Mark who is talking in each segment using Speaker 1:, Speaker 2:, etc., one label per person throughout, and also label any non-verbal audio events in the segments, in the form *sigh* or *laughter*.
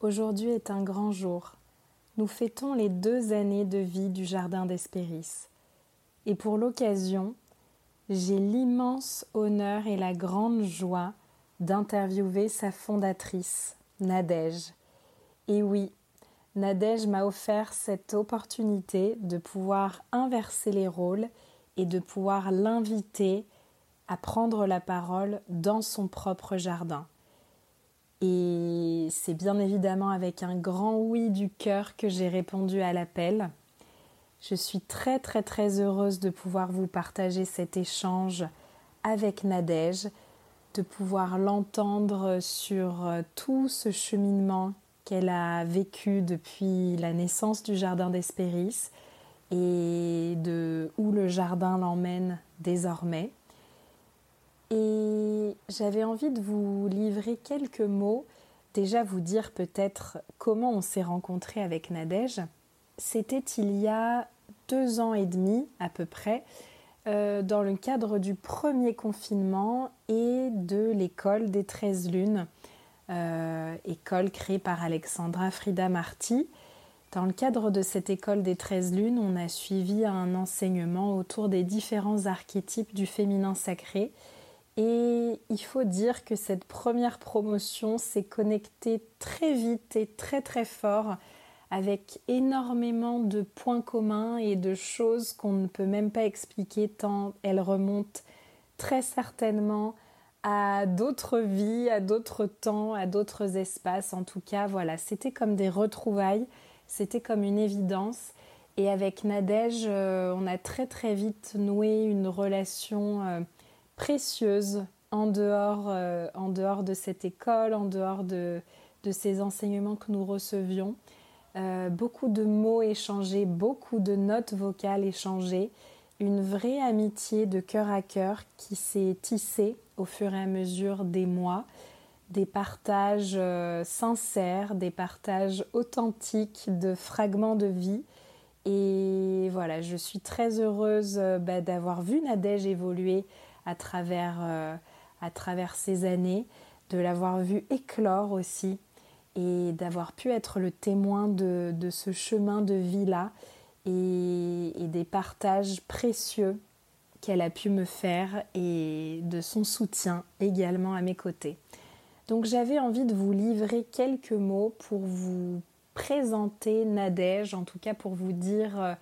Speaker 1: Aujourd'hui est un grand jour. Nous fêtons les deux années de vie du Jardin d'Espéris. Et pour l'occasion, j'ai l'immense honneur et la grande joie d'interviewer sa fondatrice, Nadège. Et oui, Nadège m'a offert cette opportunité de pouvoir inverser les rôles et de pouvoir l'inviter à prendre la parole dans son propre jardin. Et c'est bien évidemment avec un grand oui du cœur que j'ai répondu à l'appel. Je suis très très très heureuse de pouvoir vous partager cet échange avec Nadège, de pouvoir l'entendre sur euh, tout ce cheminement qu'elle a vécu depuis la naissance du jardin d'Espéris et de où le jardin l'emmène désormais. Et j'avais envie de vous livrer quelques mots, déjà vous dire peut-être comment on s'est rencontré avec Nadège. C'était il y a deux ans et demi à peu près, euh, dans le cadre du premier confinement et de l'école des 13 lunes, euh, école créée par Alexandra Frida Marty. Dans le cadre de cette école des 13 lunes, on a suivi un enseignement autour des différents archétypes du féminin sacré. Et il faut dire que cette première promotion s'est connectée très vite et très très fort avec énormément de points communs et de choses qu'on ne peut même pas expliquer tant elles remontent très certainement à d'autres vies, à d'autres temps, à d'autres espaces. En tout cas, voilà, c'était comme des retrouvailles, c'était comme une évidence. Et avec Nadège, euh, on a très très vite noué une relation euh, précieuse en dehors, euh, en dehors de cette école, en dehors de, de ces enseignements que nous recevions. beaucoup de mots échangés, beaucoup de notes vocales échangées, une vraie amitié de cœur à cœur qui s'est tissée au fur et à mesure des mois, des partages euh, sincères, des partages authentiques de fragments de vie. Et voilà, je suis très heureuse euh, bah, d'avoir vu Nadège évoluer à travers, euh, à travers ces années, de l'avoir vu éclore aussi et d'avoir pu être le témoin de, ce chemin de vie-là et, et des partages précieux qu'elle a pu me faire et de son soutien également à mes côtés. Donc j'avais envie de vous livrer quelques mots pour vous présenter Nadège, en tout cas pour vous dire euh,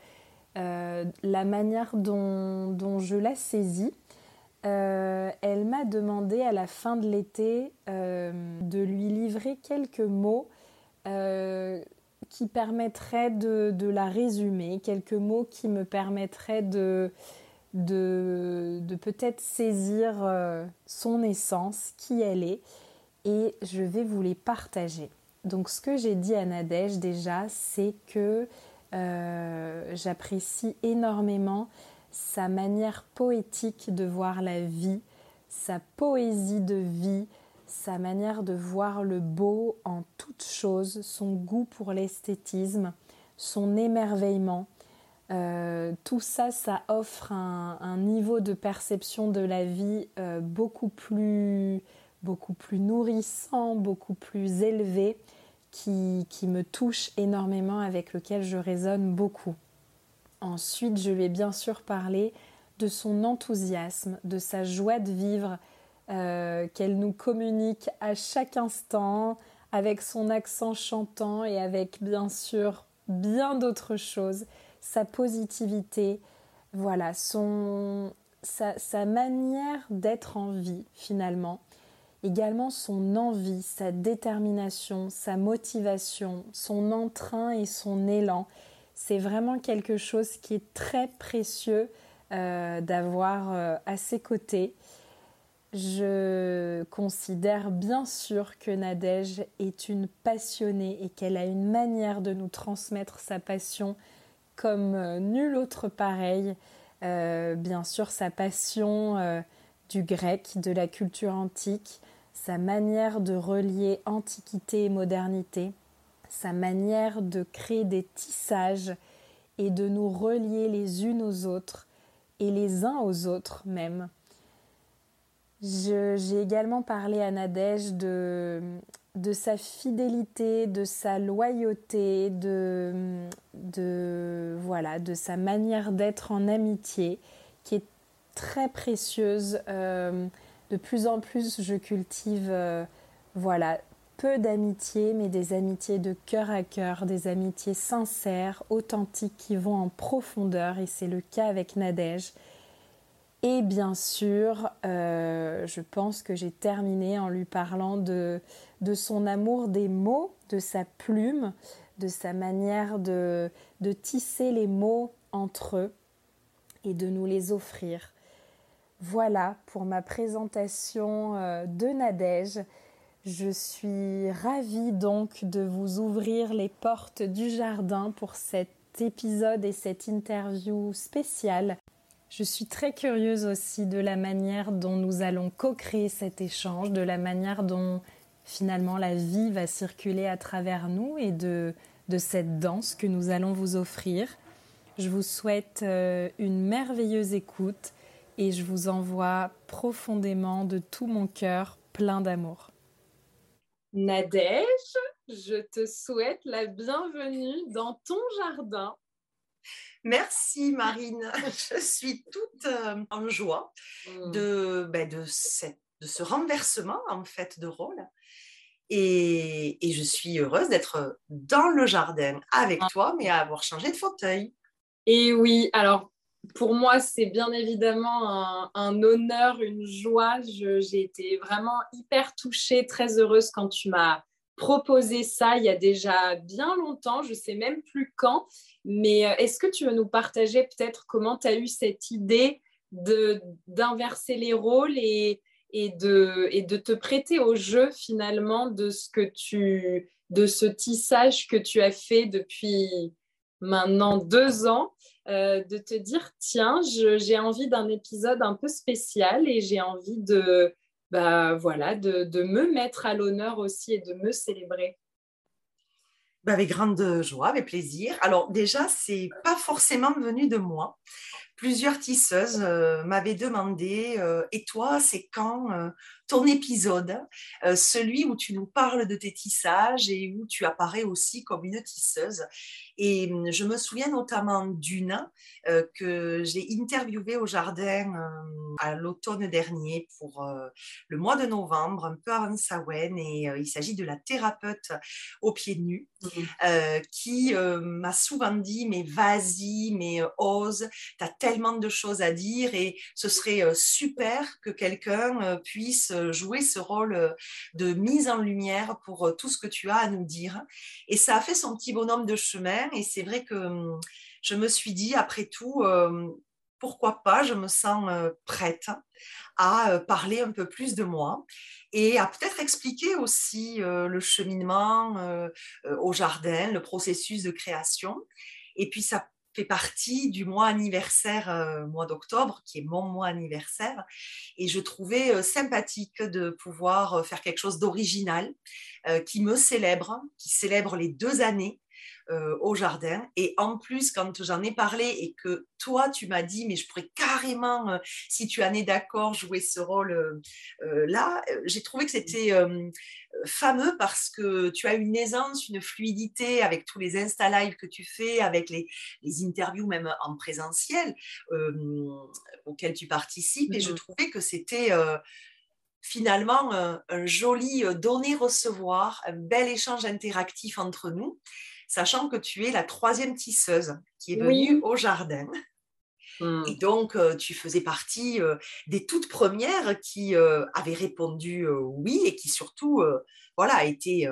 Speaker 1: euh, la manière dont, je la saisis. Euh, elle m'a demandé à la fin de l'été de lui livrer quelques mots qui permettraient de, la résumer, quelques mots qui me permettraient de, de, peut-être saisir euh, son essence, qui elle est, et je vais vous les partager. Donc ce que j'ai dit à Nadège déjà, c'est que euh, j'apprécie énormément sa manière poétique de voir la vie, sa poésie de vie, sa manière de voir le beau en toutes choses, son goût pour l'esthétisme, son émerveillement, euh, tout ça, ça offre un, niveau de perception de la vie euh, beaucoup plus beaucoup plus nourrissant, beaucoup plus élevé, qui, qui, me touche énormément, avec lequel je résonne beaucoup. Ensuite, je vais bien sûr parler de son enthousiasme, de sa joie de vivre euh, qu'elle nous communique à chaque instant, avec son accent chantant et avec bien sûr bien d'autres choses sa positivité, voilà, son, sa manière d'être en vie finalement, également son envie, sa détermination, sa motivation, son entrain et son élan. C'est vraiment quelque chose qui est très précieux euh, d'avoir euh, à ses côtés. Je considère bien sûr que Nadège est une passionnée et qu'elle a une manière de nous transmettre sa passion comme euh, nul autre pareil. Bien sûr, sa passion du grec, de la culture antique, sa manière de relier antiquité et modernité, sa manière de créer des tissages et de nous relier les unes aux autres et les uns aux autres même. J'ai également parlé à Nadège de, de sa fidélité, de sa loyauté, de, voilà, de sa manière d'être en amitié, qui est très précieuse. Euh, de plus en plus, je cultive, euh, voilà, peu d'amitiés, mais des amitiés de cœur à cœur, des amitiés sincères, authentiques, qui vont en profondeur, et c'est le cas avec Nadège. Et bien sûr, euh, je pense que j'ai terminé en lui parlant de, son amour des mots, de sa plume, de sa manière de, de tisser les mots entre eux et de nous les offrir. Voilà pour ma présentation euh, de Nadège. Je suis ravie donc de vous ouvrir les portes du jardin pour cet épisode et cette interview spéciale. Je suis très curieuse aussi de la manière dont nous allons co-créer cet échange, de la manière dont finalement la vie va circuler à travers nous et de, cette danse que nous allons vous offrir. Je vous souhaite euh, une merveilleuse écoute et je vous envoie profondément de tout mon cœur plein d'amour. Nadège, je te souhaite la bienvenue dans ton jardin.
Speaker 2: Merci Marine, *laughs* je suis toute euh, en joie mm. de, ben, de, de, ce renversement en fait de rôle. Et, et je suis heureuse d'être dans le jardin avec ah. toi, mais à avoir changé de fauteuil.
Speaker 1: Et oui, alors pour moi, c'est bien évidemment un, honneur, une joie. J'ai été vraiment hyper touchée, très heureuse quand tu m'as proposé ça il y a déjà bien longtemps, je ne sais même plus quand. Mais euh, est-ce que tu veux nous partager peut-être comment tu as eu cette idée d'inverser les rôles et, et, de, et de te prêter au jeu finalement de ce que tu de ce tissage que tu as fait depuis maintenant deux ans euh, de te dire tiens, j'ai envie d'un épisode un peu spécial et j'ai envie de, bah, voilà, de, me mettre à l'honneur aussi et de me célébrer.
Speaker 2: Bah, avec grande joie, avec plaisir. Alors déjà, c'est pas forcément venu de moi plusieurs tisseuses euh, m'avaient demandé euh, Et toi, c'est quand ton épisode Celui où tu nous parles de tes tissages et où tu apparais aussi comme une tisseuse. Et hum, je me souviens notamment d'une que j'ai interviewée au jardin à l'automne dernier pour le mois de novembre, un peu avant Samhain. Et il s'agit de la thérapeute aux pieds nus mmh. qui m'a souvent dit Mais vas-y, mais ose, tu as tellement de choses à dire et ce serait euh, super que quelqu'un euh, puisse euh, jouer ce rôle de mise en lumière pour tout ce que tu as à nous dire. Et ça a fait son petit bonhomme de chemin et c'est vrai que hum, je me suis dit, après tout, pourquoi pas, je me sens prête à parler un peu plus de moi et à peut-être expliquer aussi le cheminement au jardin, le processus de création. Et puis ça fait partie du mois anniversaire, euh, mois d'octobre, qui est mon mois anniversaire. Et je trouvais euh, sympathique de pouvoir euh, faire quelque chose d'original, qui me célèbre, qui célèbre les deux années euh, au jardin. Et en plus, quand j'en ai parlé et que toi, tu m'as dit, mais je pourrais carrément, euh, si tu en es d'accord, jouer ce rôle-là, euh, j'ai trouvé que c'était fameux parce que tu as une aisance, une fluidité avec tous les Insta Live que tu fais, avec les, interviews même en présentiel auxquelles tu participes. Et je mmh trouvais que c'était finalement un, un joli donner-recevoir, un bel échange interactif entre nous sachant que tu es la troisième tisseuse qui est venue au jardin. Hmm. Et donc, euh, tu faisais partie euh, des toutes premières qui euh, avaient répondu oui et qui surtout voilà, étaient,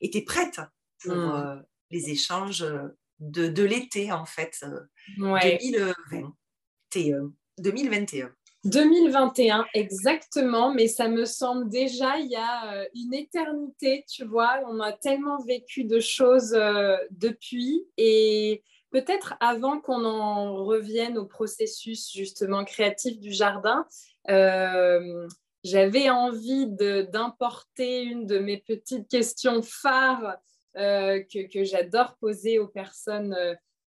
Speaker 2: étaient prêtes pour hmm. les échanges de, de l'été, en fait, 2020. 2021.
Speaker 1: 2021, exactement, mais ça me semble déjà il y a euh, une éternité, tu vois, on a tellement vécu de choses euh, depuis et peut-être avant qu'on en revienne au processus justement créatif du jardin, euh, j'avais envie d'importer une de mes petites questions phares que, que j'adore poser aux personnes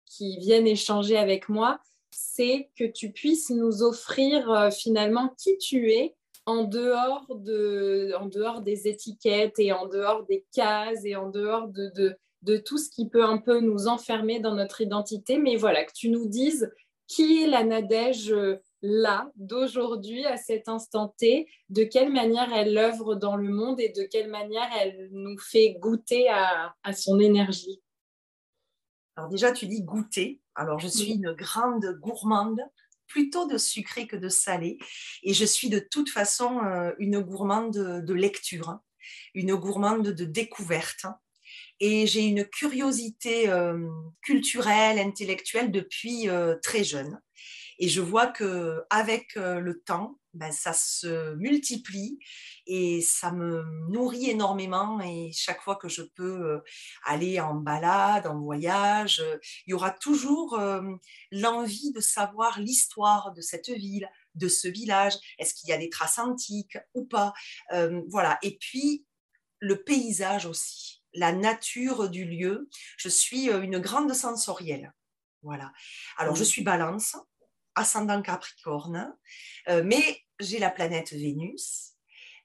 Speaker 1: qui viennent échanger avec moi c'est que tu puisses nous offrir euh, finalement qui tu es en dehors, des étiquettes et en dehors des cases et en dehors de, de, de, tout ce qui peut un peu nous enfermer dans notre identité. Mais voilà, que tu nous dises qui est la Nadège euh, là, d'aujourd'hui, à cet instant T, de quelle manière elle œuvre dans le monde et de quelle manière elle nous fait goûter à, à son énergie.
Speaker 2: Alors déjà, tu dis goûter. Alors je suis une grande gourmande plutôt de sucré que de salé. Et je suis de toute façon euh, une gourmande de, lecture, une gourmande de découverte. Et j'ai une curiosité euh, culturelle, intellectuelle depuis euh, très jeune. Et je vois que avec le temps, ben, ça se multiplie et ça me nourrit énormément. Et chaque fois que je peux euh, aller en balade, en voyage, euh, il y aura toujours euh, l'envie de savoir l'histoire de cette ville, de ce village. Est-ce qu'il y a des traces antiques ou pas? Voilà. Et puis, le paysage aussi, la nature du lieu. Je suis une grande sensorielle. Voilà. Alors, je suis balance, ascendant Capricorne, mais j'ai la planète Vénus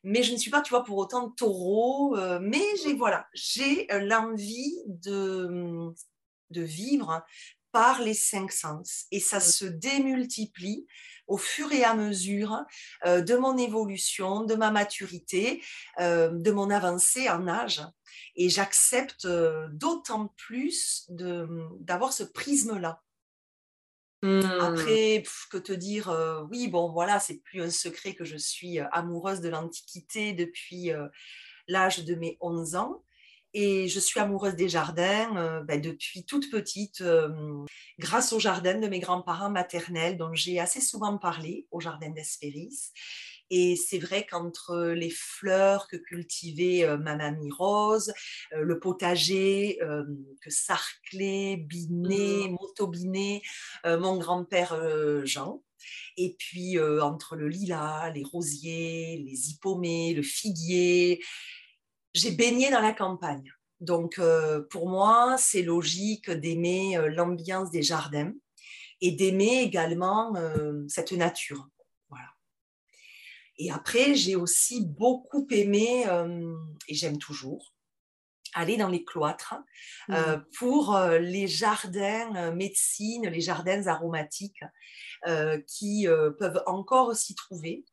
Speaker 2: mais je ne suis pas, tu vois, pour autant taureau, euh, mais j'ai voilà, j'ai euh, l'envie de, de vivre par les cinq sens et ça se démultiplie au fur et à mesure euh, de mon évolution, de ma maturité, de mon avancée en âge. Et j'accepte d'autant plus d'avoir ce prisme-là. Mmh. Après, que te dire, oui, bon, voilà, c'est plus un secret que je suis amoureuse de l'Antiquité depuis l'âge de mes 11 ans. Et je suis amoureuse des jardins ben, depuis toute petite, grâce au jardin de mes grands-parents maternels, dont j'ai assez souvent parlé, au jardin d'Espéris. Et c'est vrai qu'entre les fleurs que cultivait euh, ma mamie Rose, euh, le potager euh, que sarclait, binet, mmh. motobinet, mon grand-père Jean, et puis entre le lilas, les rosiers, les hippomées, le figuier, j'ai baigné dans la campagne. Donc pour moi, c'est logique d'aimer l'ambiance des jardins et d'aimer également cette nature. Et après, j'ai aussi beaucoup aimé, euh, et j'aime toujours, aller dans les cloîtres euh, mmh. pour euh, les jardins médecine, les jardins aromatiques qui peuvent encore s'y trouver.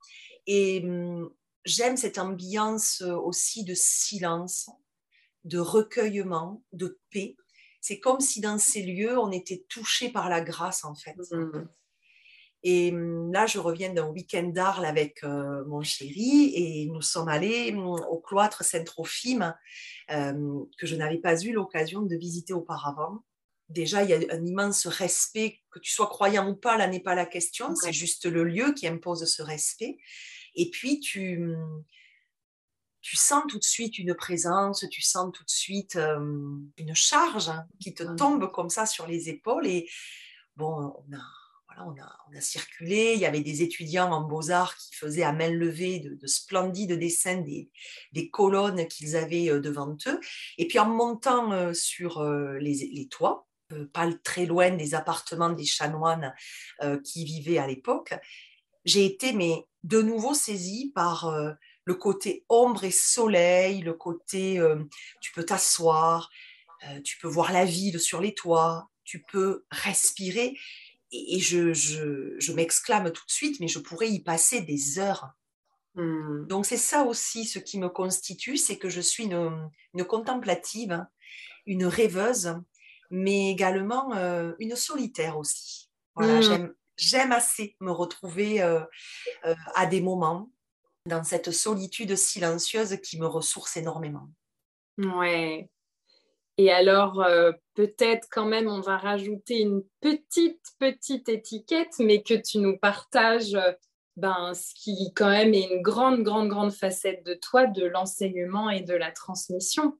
Speaker 2: Et hum, j'aime cette ambiance aussi de silence, de recueillement, de paix. C'est comme si dans ces lieux, on était touché par la grâce, en fait. Mmh. Et hum, là, je reviens d'un week-end d'Arles avec euh, mon chéri et nous sommes allés hum, au cloître Saint-Trophime que je n'avais pas eu l'occasion de visiter auparavant. Déjà, il y a un immense respect, que tu sois croyant ou pas, là n'est pas la question, c'est juste le lieu qui impose ce respect. Et puis, tu, tu sens tout de suite une présence, tu sens tout de suite une charge qui te tombe comme ça sur les épaules. Et bon, on a on, a, circulé, il y avait des étudiants en beaux-arts qui faisaient à main levée de, splendides dessins des, colonnes qu'ils avaient euh, devant eux. Et puis en montant euh, sur euh, les, toits, pas très loin des appartements des chanoines qui vivaient à l'époque, j'ai été mais de nouveau saisie par le côté ombre et soleil, le côté tu peux t'asseoir, tu peux voir la ville sur les toits, tu peux respirer et, je, m'exclame tout de suite, mais je pourrais y passer des heures. Hmm. Donc c'est ça aussi ce qui me constitue, c'est que je suis une, contemplative, une rêveuse, mais également euh, une solitaire aussi. Voilà, hmm. j'aime assez me retrouver euh, euh, à des moments dans cette solitude silencieuse qui me ressource énormément.
Speaker 1: Ouais, et alors, euh, peut-être quand même, on va rajouter une petite, petite étiquette, mais que tu nous partages euh, ben, ce qui quand même est une grande, grande, grande facette de toi, de l'enseignement et de la transmission.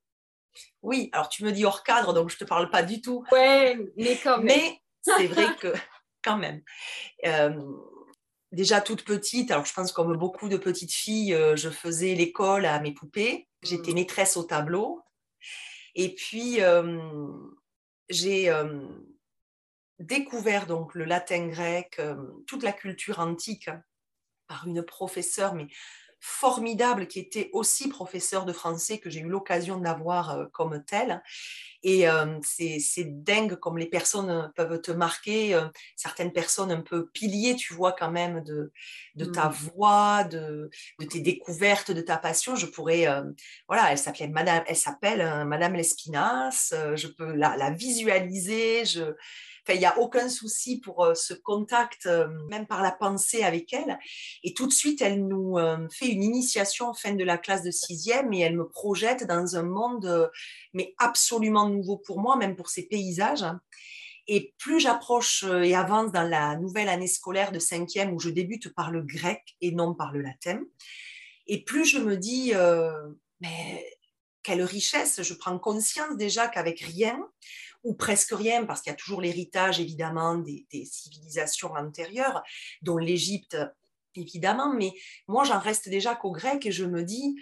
Speaker 2: Oui, alors tu me dis hors cadre, donc je ne te parle pas du tout.
Speaker 1: Oui, mais quand même.
Speaker 2: Mais c'est vrai *laughs* que quand même. Euh, déjà toute petite, alors je pense comme beaucoup de petites filles, je faisais l'école à mes poupées. J'étais mmh. maîtresse au tableau. Et puis, j'ai découvert donc le latin grec, toute la culture antique par une professeure, mais formidable, qui était aussi professeur de français, que j'ai eu l'occasion d'avoir euh, comme tel. Et euh, c'est dingue comme les personnes peuvent te marquer, euh, certaines personnes un peu piliers, tu vois, quand même, de, de ta mmh. voix, de, de, tes découvertes, de ta passion. Je pourrais, voilà, elle s'appelle Madame, elle s'appelle Madame Lespinasse, je peux la, la visualiser, je, il n'y a aucun souci pour euh, ce contact, euh, même par la pensée avec elle. Et tout de suite, elle nous euh, fait une initiation en fin de la classe de sixième et elle me projette dans un monde, mais absolument nouveau pour moi, même pour ces paysages. Et plus j'approche et avance dans la nouvelle année scolaire de cinquième où je débute par le grec et non par le latin, et plus je me dis, mais quelle richesse, je prends conscience déjà qu'avec rien, ou presque rien, parce qu'il y a toujours l'héritage évidemment des, civilisations antérieures, dont l'Égypte évidemment, mais moi j'en reste déjà qu'au grec et je me dis,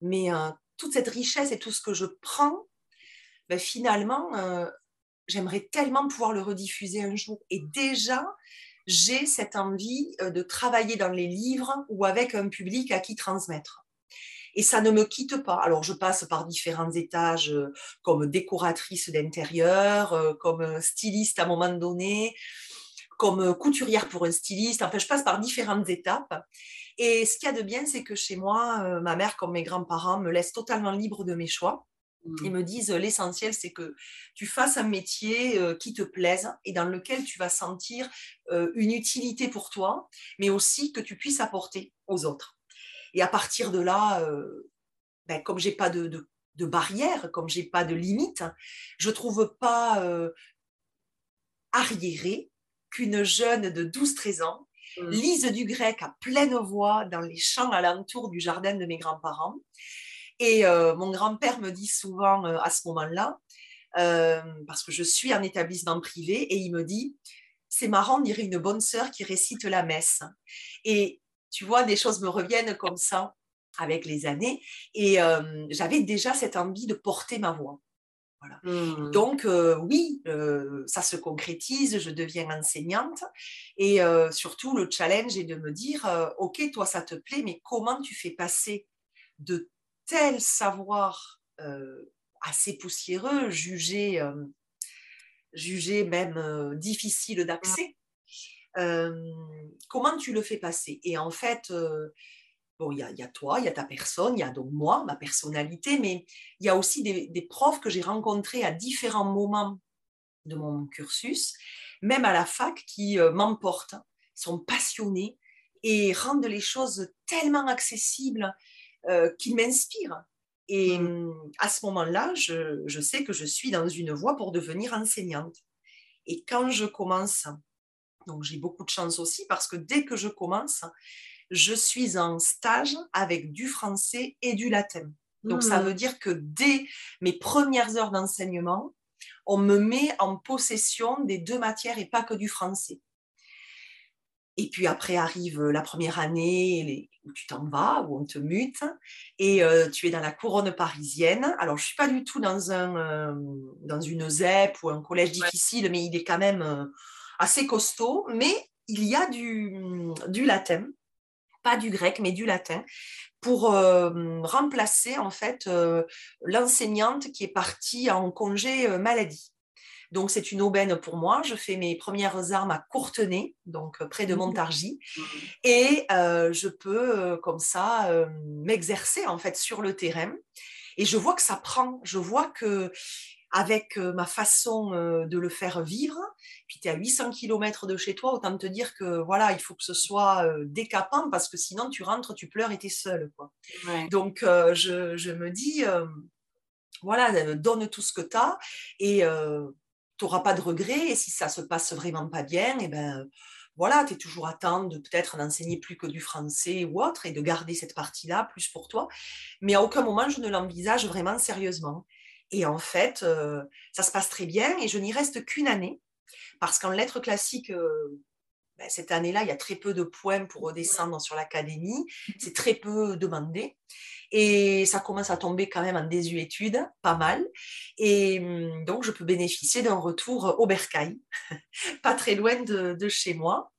Speaker 2: mais euh, toute cette richesse et tout ce que je prends, ben, finalement, euh, j'aimerais tellement pouvoir le rediffuser un jour. Et déjà, j'ai cette envie euh, de travailler dans les livres ou avec un public à qui transmettre et ça ne me quitte pas. Alors, je passe par différents étages euh, comme décoratrice d'intérieur, euh, comme styliste à un moment donné, comme couturière pour un styliste. Enfin, je passe par différentes étapes. Et ce qu'il y a de bien, c'est que chez moi, euh, ma mère, comme mes grands-parents, me laisse totalement libre de mes choix. Ils mmh. me disent l'essentiel, c'est que tu fasses un métier qui te plaise et dans lequel tu vas sentir une utilité pour toi, mais aussi que tu puisses apporter aux autres. Et à partir de là, euh, ben, comme j'ai pas de, de, de, barrière, comme j'ai pas de limite, je trouve pas euh, arriéré qu'une jeune de 12-13 ans mmh. lise du grec à pleine voix dans les champs alentours du jardin de mes grands-parents. Et euh, mon grand-père me dit souvent à ce moment-là, parce que je suis en établissement privé, et il me dit, c'est marrant, on dirait une bonne sœur qui récite la messe. Et tu vois, des choses me reviennent comme ça avec les années. Et euh, j'avais déjà cette envie de porter ma voix. Voilà. Mmh. Donc, euh, oui, euh, ça se concrétise, je deviens enseignante. Et surtout, le challenge est de me dire, OK, toi, ça te plaît, mais comment tu fais passer de tels savoirs assez poussiéreux, jugés, jugés même difficiles d'accès, comment tu le fais passer? Et en fait, bon, il y, a toi, il y a ta personne, il y a donc moi, ma personnalité, mais il y a aussi des, profs que j'ai rencontrés à différents moments de mon cursus, même à la fac, qui m'emportent, sont passionnés et rendent les choses tellement accessibles qu'ils m'inspirent. Et mmh. à ce moment-là, je, je, sais que je suis dans une voie pour devenir enseignante. Et quand je commence donc j'ai beaucoup de chance aussi parce que dès que je commence, je suis en stage avec du français et du latin. Donc ça mmh. veut dire que dès mes premières heures d'enseignement, on me met en possession des deux matières et pas que du français. Et puis après arrive la première année où tu t'en vas, où on te mute, et euh, tu es dans la couronne parisienne. Alors, je ne suis pas du tout dans, un, euh, dans une ZEP ou un collège difficile, mais il est quand même euh, assez costaud, mais il y a du, du latin, pas du grec, mais du latin, pour euh, remplacer en fait euh, l'enseignante qui est partie en congé euh, maladie. Donc c'est une aubaine pour moi. Je fais mes premières armes à Courtenay, donc près de mmh. Montargis, mmh. et je peux comme ça m'exercer en fait sur le terrain. Et je vois que ça prend. Je vois que avec ma façon de le faire vivre, puis tu es à 800 km de chez toi, autant te dire que voilà, il faut que ce soit décapant parce que sinon tu rentres, tu pleures et tu es seule. Quoi. Donc je, me dis, voilà, donne tout ce que tu as et tu n'auras pas de regrets. Et si ça se passe vraiment pas bien, et eh ben voilà, tu es toujours à temps de peut-être n'enseigner plus que du français ou autre et de garder cette partie-là plus pour toi. Mais à aucun moment je ne l'envisage vraiment sérieusement. Et en fait, ça se passe très bien et je n'y reste qu'une année parce qu'en lettres classiques, euh, ben, cette année-là, il y a très peu de points pour redescendre sur l'académie. C'est très peu demandé. Et ça commence à tomber quand même en désuétude, pas mal. Et hum, donc, je peux bénéficier d'un retour au Bercail, *laughs* pas très loin de, chez moi.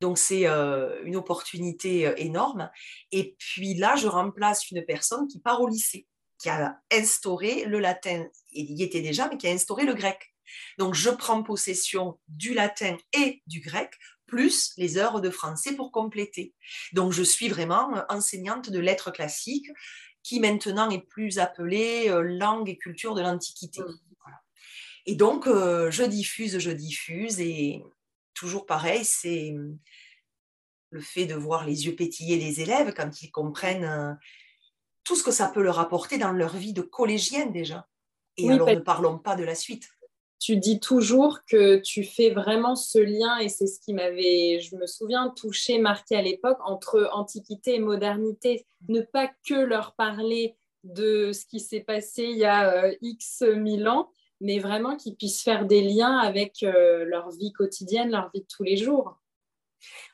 Speaker 2: Donc c'est une opportunité énorme. Et puis là, je remplace une personne qui part au lycée, qui a instauré le latin, il y était déjà, mais qui a instauré le grec. Donc je prends possession du latin et du grec plus les heures de français pour compléter. Donc je suis vraiment enseignante de lettres classiques qui maintenant est plus appelée euh, langue et culture de l'Antiquité. Mmh. Et donc euh, je diffuse, je diffuse et toujours pareil, c'est mmh, le fait de voir les yeux pétiller les élèves quand ils comprennent euh, tout ce que ça peut leur apporter dans leur vie de collégienne déjà. Et alors ne parlons pas de la suite
Speaker 1: tu dis toujours que tu fais vraiment ce lien, et c'est ce qui m'avait, je me souviens, touché, marqué à l'époque, entre antiquité et modernité. Ne pas que leur parler de ce qui s'est passé il y a euh, X mille ans, mais vraiment qu'ils puissent faire des liens avec euh, leur vie quotidienne, leur vie de tous les jours.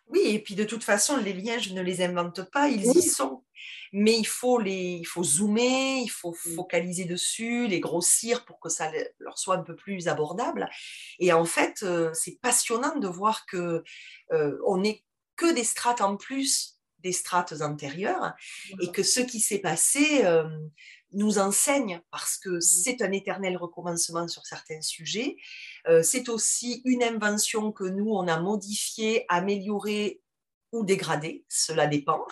Speaker 2: Oui, et puis de toute façon, les liens, je ne les invente pas, ils y sont mais il faut, les, il faut zoomer, il faut mmh. focaliser dessus, les grossir pour que ça leur soit un peu plus abordable. Et en fait, euh, c'est passionnant de voir que euh, on n'est que des strates en plus des strates antérieures et que ce qui s'est passé euh, nous enseigne parce que mmh. c'est un éternel recommencement sur certains sujets. c'est aussi une invention que nous, on a modifiée, améliorée ou dégradé, cela dépend.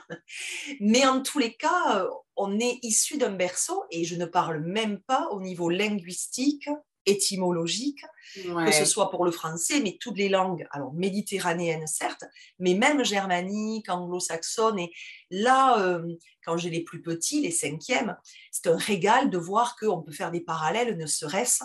Speaker 2: Mais en tous les cas, euh, on est issu d'un berceau et je ne parle même pas au niveau linguistique, étymologique, que ce soit pour le français, mais toutes les langues, alors méditerranéennes certes, mais même germanique, anglo-saxonne. Et là, euh, quand j'ai les plus petits, les cinquièmes, c'est un régal de voir qu'on peut faire des parallèles, ne serait-ce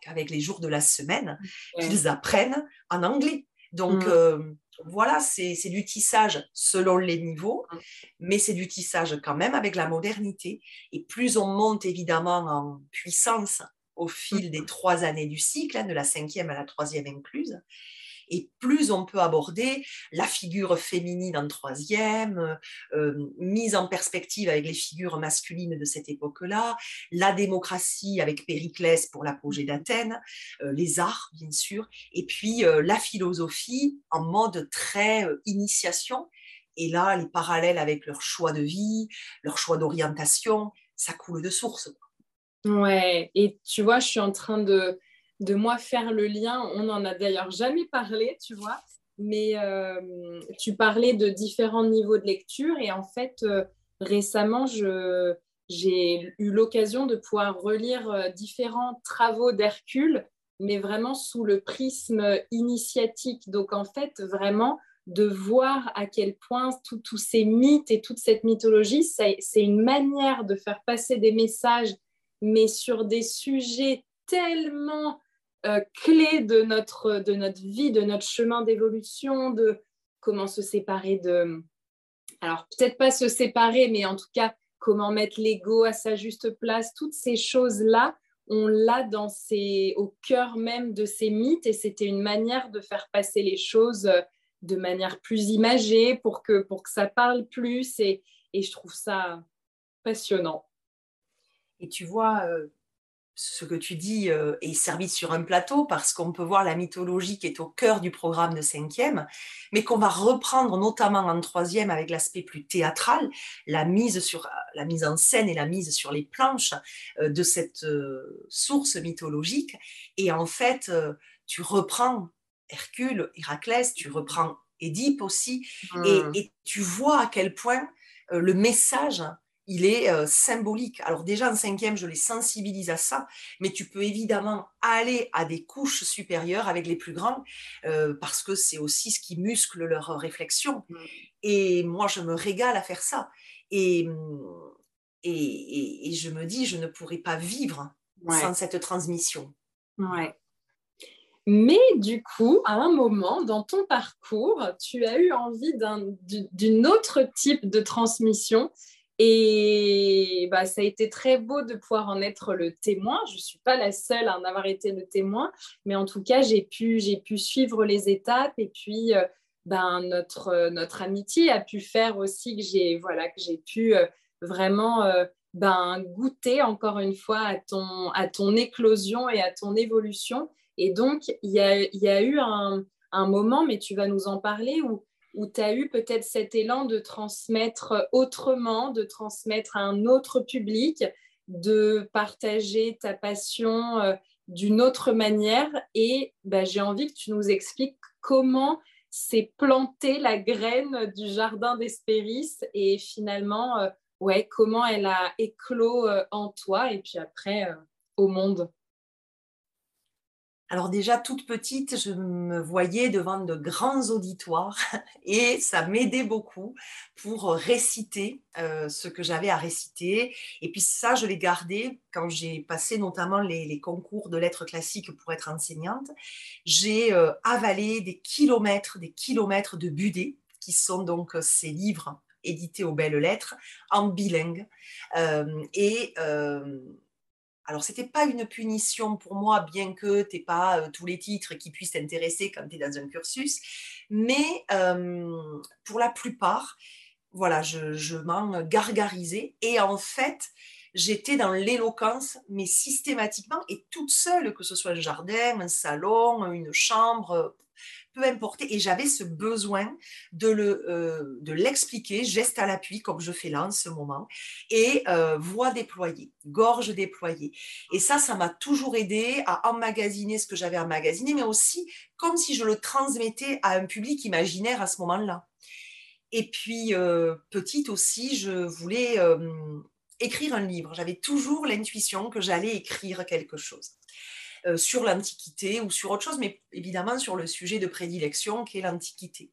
Speaker 2: qu'avec les jours de la semaine, qu'ils apprennent en anglais. Donc, mm. euh, voilà, c'est du tissage selon les niveaux, mm. mais c'est du tissage quand même avec la modernité. Et plus on monte évidemment en puissance au fil des mm. trois années du cycle, hein, de la cinquième à la troisième incluse, et plus on peut aborder la figure féminine en troisième, euh, mise en perspective avec les figures masculines de cette époque-là, la démocratie avec Périclès pour l'apogée d'Athènes, euh, les arts bien sûr, et puis euh, la philosophie en mode très initiation. Et là, les parallèles avec leur choix de vie, leur choix d'orientation, ça coule de source.
Speaker 1: Ouais, et tu vois, je suis en train de, de moi faire le lien. On n'en a d'ailleurs jamais parlé, tu vois, mais euh, tu parlais de différents niveaux de lecture et en fait, euh, récemment, j'ai eu l'occasion de pouvoir relire euh, différents travaux d'Hercule, mais vraiment sous le prisme initiatique. Donc, en fait, vraiment de voir à quel point tous ces mythes et toute cette mythologie, c'est une manière de faire passer des messages, mais sur des sujets tellement euh, clé de notre, de notre vie, de notre chemin d'évolution, de comment se séparer de... Alors peut-être pas se séparer, mais en tout cas comment mettre l'ego à sa juste place, toutes ces choses-là, on l'a dans au cœur même de ces mythes et c'était une manière de faire passer les choses euh, de manière plus imagée pour que, pour que ça parle plus et, et je trouve ça passionnant.
Speaker 2: Et tu vois, euh, ce que tu dis euh, est servi sur un plateau parce qu'on peut voir la mythologie qui est au cœur du programme de cinquième, mais qu'on va reprendre notamment en troisième avec l'aspect plus théâtral, la mise, sur, la mise en scène et la mise sur les planches euh, de cette euh, source mythologique. Et en fait, tu reprends Hercule, Héraclès, tu reprends Édipe aussi, et, mmh. et, tu vois à quel point le message il est euh, symbolique. Alors déjà en cinquième, je les sensibilise à ça, mais tu peux évidemment aller à des couches supérieures avec les plus grands, euh, parce que c'est aussi ce qui muscle leur réflexion. Mm. Et moi, je me régale à faire ça. Et, et, je me dis, je ne pourrais pas vivre sans cette transmission.
Speaker 1: Ouais. Mais du coup, à un moment dans ton parcours, tu as eu envie d'un autre type de transmission et bah, ça a été très beau de pouvoir en être le témoin. Je ne suis pas la seule à en avoir été le témoin, mais en tout cas, j'ai pu, j'ai pu suivre les étapes et puis euh, ben, notre, notre amitié a pu faire aussi que j'ai voilà, que j'ai pu euh, vraiment euh, ben, goûter encore une fois à ton, à ton éclosion et à ton évolution. Et donc, il y a, y a eu un, un moment, mais tu vas nous en parler, où, où tu as eu peut-être cet élan de transmettre autrement, de transmettre à un autre public, de partager ta passion euh, d'une autre manière. Et bah, j'ai envie que tu nous expliques comment s'est plantée la graine du jardin d'Espéris et finalement, euh, ouais, comment elle a éclos euh, en toi et puis après au monde.
Speaker 2: Alors déjà, toute petite, je me voyais devant de grands auditoires *laughs* et ça m'aidait beaucoup pour réciter euh, ce que j'avais à réciter. Et puis ça, je l'ai gardé quand j'ai passé notamment les, concours de lettres classiques pour être enseignante. J'ai euh, avalé des kilomètres, des kilomètres de budets, qui sont donc ces livres édités aux belles lettres en bilingue. Euh, et alors, ce n'était pas une punition pour moi, bien que tu n'aies pas euh, tous les titres qui puissent t'intéresser quand tu es dans un cursus, mais pour la plupart, voilà, je m'en gargarisais. Et en fait, j'étais dans l'éloquence, mais systématiquement et toute seule, que ce soit un jardin, un salon, une chambre, peu importe. Et j'avais ce besoin de, le, euh, de l'expliquer, geste à l'appui, comme je fais là en ce moment, et euh, voix déployée, gorge déployée. Et ça, ça m'a toujours aidé à emmagasiner ce que j'avais emmagasiné, mais aussi comme si je le transmettais à un public imaginaire à ce moment-là. Et puis, euh, petite aussi, je voulais écrire un livre. J'avais toujours l'intuition que j'allais écrire quelque chose. Euh, sur l'Antiquité ou sur autre chose, mais évidemment sur le sujet de prédilection qui est l'Antiquité.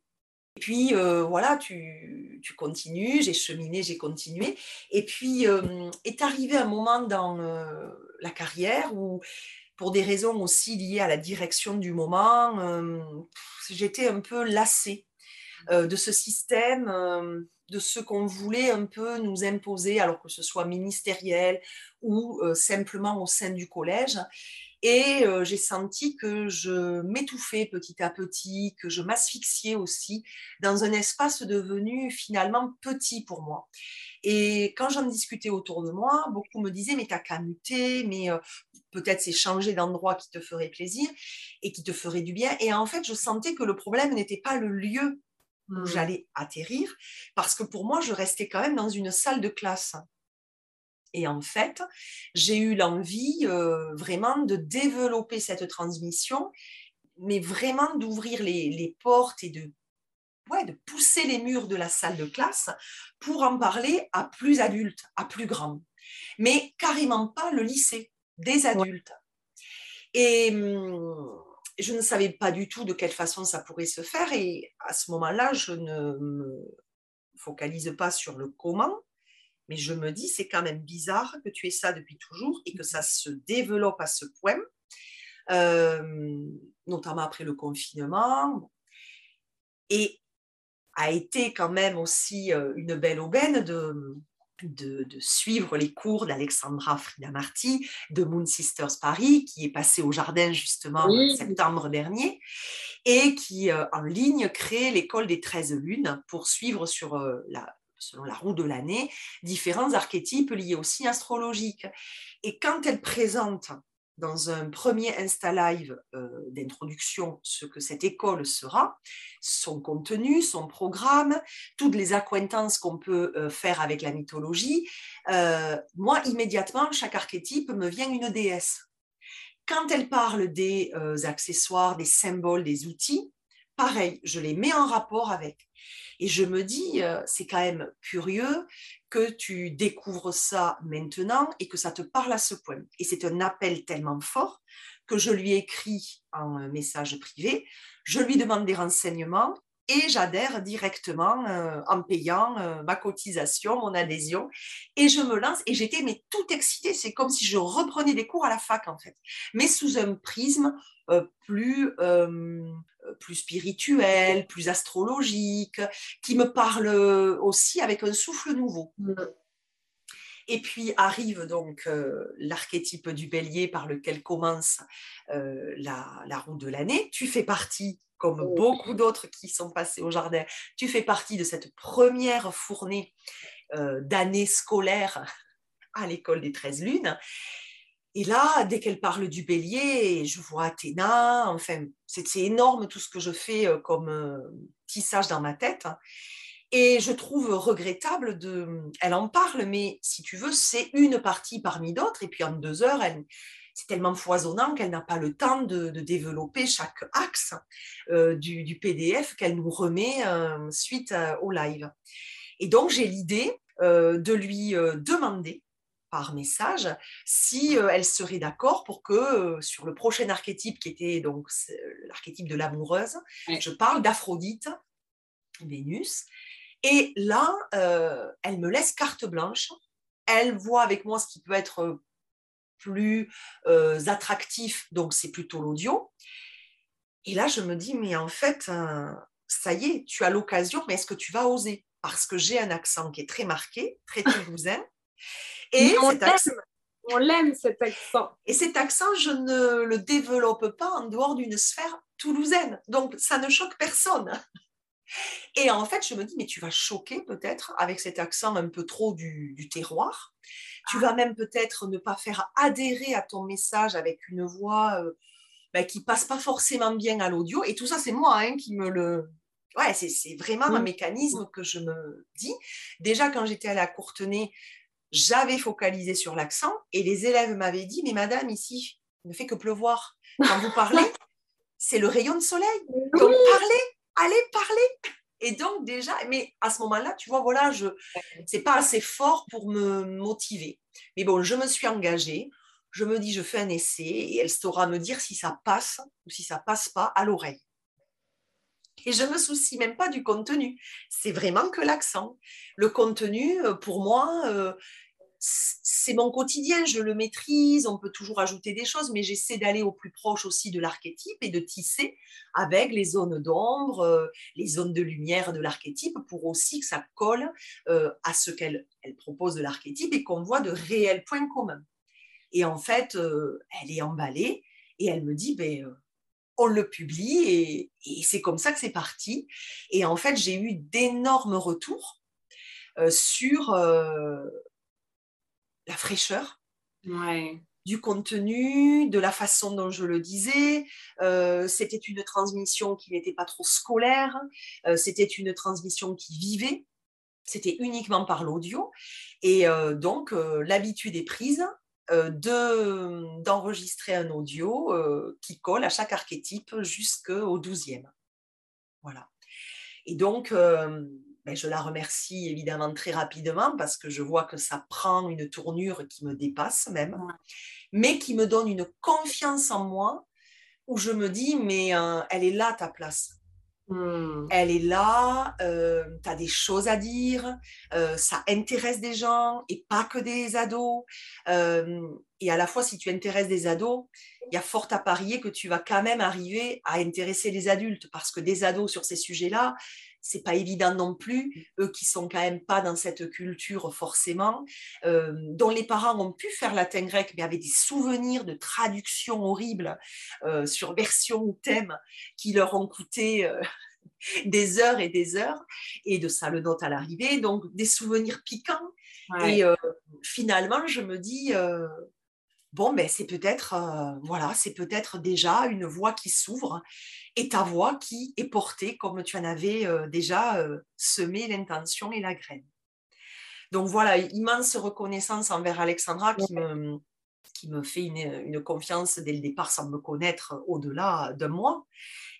Speaker 2: Et puis euh, voilà, tu, continues, j'ai cheminé, j'ai continué. Et puis euh, est arrivé un moment dans la carrière où, pour des raisons aussi liées à la direction du moment, j'étais un peu lassée de ce système, de ce qu'on voulait un peu nous imposer, alors que ce soit ministériel ou simplement au sein du collège. Et euh, j'ai senti que je m'étouffais petit à petit, que je m'asphyxiais aussi dans un espace devenu finalement petit pour moi. Et quand j'en discutais autour de moi, beaucoup me disaient mais t'as qu'à muter, mais euh, peut-être c'est changer d'endroit qui te ferait plaisir et qui te ferait du bien. Et en fait, je sentais que le problème n'était pas le lieu où mmh. j'allais atterrir, parce que pour moi, je restais quand même dans une salle de classe. Et en fait, j'ai eu l'envie euh, vraiment de développer cette transmission, mais vraiment d'ouvrir les, portes et de, ouais, de pousser les murs de la salle de classe pour en parler à plus adultes, à plus grands. Mais carrément pas le lycée, des adultes. Et hum, je ne savais pas du tout de quelle façon ça pourrait se faire. Et à ce moment-là, je ne me focalise pas sur le comment, mais je me dis, c'est quand même bizarre que tu aies ça depuis toujours et que ça se développe à ce point, euh, notamment après le confinement. Et a été quand même aussi euh, une belle aubaine de, de, suivre les cours d'Alexandra Frida Marty de Moon Sisters Paris, qui est passé au jardin justement en septembre dernier, et qui euh, en ligne crée l'école des 13 lunes pour suivre sur la, selon la roue de l'année, différents archétypes liés aussi astrologiques. Et quand elle présente dans un premier Insta Live euh, d'introduction ce que cette école sera, son contenu, son programme, toutes les acquaintances qu'on peut euh, faire avec la mythologie, euh, moi, immédiatement, chaque archétype me vient une déesse. Quand elle parle des accessoires, des symboles, des outils, pareil, je les mets en rapport avec. Et je me dis, euh, c'est quand même curieux que tu découvres ça maintenant et que ça te parle à ce point. Et c'est un appel tellement fort que je lui écris en message privé, je lui demande des renseignements et j'adhère directement euh, en payant euh, ma cotisation, mon adhésion, et je me lance et j'étais mais tout excitée, c'est comme si je reprenais des cours à la fac en fait, mais sous un prisme euh, plus, plus spirituel, plus astrologique, qui me parle aussi avec un souffle nouveau. Et puis arrive donc l'archétype du bélier par lequel commence la, la, roue de l'année. Tu fais partie comme oh. beaucoup d'autres qui sont passés au jardin, tu fais partie de cette première fournée euh, d'année scolaire *laughs* à l'école des 13 lunes. Et là, dès qu'elle parle du bélier, je vois Athéna, enfin, c'est énorme tout ce que je fais euh, comme euh, tissage dans ma tête. Et je trouve regrettable de. Elle en parle, mais si tu veux, c'est une partie parmi d'autres. Et puis en deux heures, c'est tellement foisonnant qu'elle n'a pas le temps de, développer chaque axe euh, du, PDF qu'elle nous remet suite au live. Et donc, j'ai l'idée de lui demander par message si euh, elle serait d'accord pour que euh, sur le prochain archétype qui était donc l'archétype de l'amoureuse, je parle d'Aphrodite, Vénus. Et là, euh, elle me laisse carte blanche. Elle voit avec moi ce qui peut être plus attractif, donc c'est plutôt l'audio. Et là, je me dis, mais en fait, ça y est, tu as l'occasion, mais est-ce que tu vas oser? Parce que j'ai un accent qui est très marqué, très toulousain. *laughs*
Speaker 1: Et on on l'aime cet accent.
Speaker 2: Et cet accent, je ne le développe pas en dehors d'une sphère toulousaine. Donc, ça ne choque personne. *laughs* Et en fait, je me dis, mais tu vas choquer peut-être avec cet accent un peu trop du, terroir. Tu vas même peut-être ne pas faire adhérer à ton message avec une voix euh, ben, qui passe pas forcément bien à l'audio. Et tout ça, c'est moi hein, qui me le... Ouais, c'est vraiment un mécanisme que je me dis. Déjà, quand j'étais à la Courtenay, j'avais focalisé sur l'accent et les élèves m'avaient dit, mais madame, ici, il ne fait que pleuvoir. Quand vous parlez, *laughs* c'est le rayon de soleil. Donc, parlez, allez parler. Et donc, déjà, mais à ce moment-là, tu vois, voilà, je c'est pas assez fort pour me motiver. Mais bon, je me suis engagée. Je me dis, je fais un essai et elle saura me dire si ça passe ou si ça passe pas à l'oreille. Et je me soucie même pas du contenu. C'est vraiment que l'accent. Le contenu, euh, pour moi, euh, c'est mon quotidien, je le maîtrise, on peut toujours ajouter des choses, mais j'essaie d'aller au plus proche aussi de l'archétype et de tisser avec les zones d'ombre, euh, les zones de lumière de l'archétype pour aussi que ça colle à ce qu'elle propose de l'archétype et qu'on voit de réels points communs. Et en fait, elle est emballée et elle me dit, ben, on le publie et, c'est comme ça que c'est parti. Et en fait, j'ai eu d'énormes retours euh, sur euh, la fraîcheur du contenu, de la façon dont je le disais. Euh, c'était une transmission qui n'était pas trop scolaire, c'était une transmission qui vivait. C'était uniquement par l'audio. Et donc, l'habitude est prise. Euh, d'enregistrer un audio euh, qui colle à chaque archétype jusqu'au douzième. Voilà. Et donc, euh, ben, je la remercie évidemment très rapidement parce que je vois que ça prend une tournure qui me dépasse même, mais qui me donne une confiance en moi où je me dis, mais elle est là ta place. Hmm. Elle est là, euh, tu as des choses à dire, euh, ça intéresse des gens et pas que des ados. Euh, et à la fois, si tu intéresses des ados, il y a fort à parier que tu vas quand même arriver à intéresser les adultes parce que des ados sur ces sujets-là, c'est pas évident non plus, eux qui sont quand même pas dans cette culture forcément, dont les parents ont pu faire latin grec, mais avaient des souvenirs de traduction horribles sur version ou thème qui leur ont coûté *laughs* des heures et des heures, et de ça le note à l'arrivée, donc des souvenirs piquants. Et finalement, je me dis, bon, ben, c'est peut-être, voilà, c'est peut-être déjà une voie qui s'ouvre et ta voix qui est portée comme tu en avais euh, déjà euh, semé l'intention et la graine. Donc voilà, immense reconnaissance envers Alexandra qui me, qui me fait une, confiance dès le départ sans me connaître au-delà d'un mois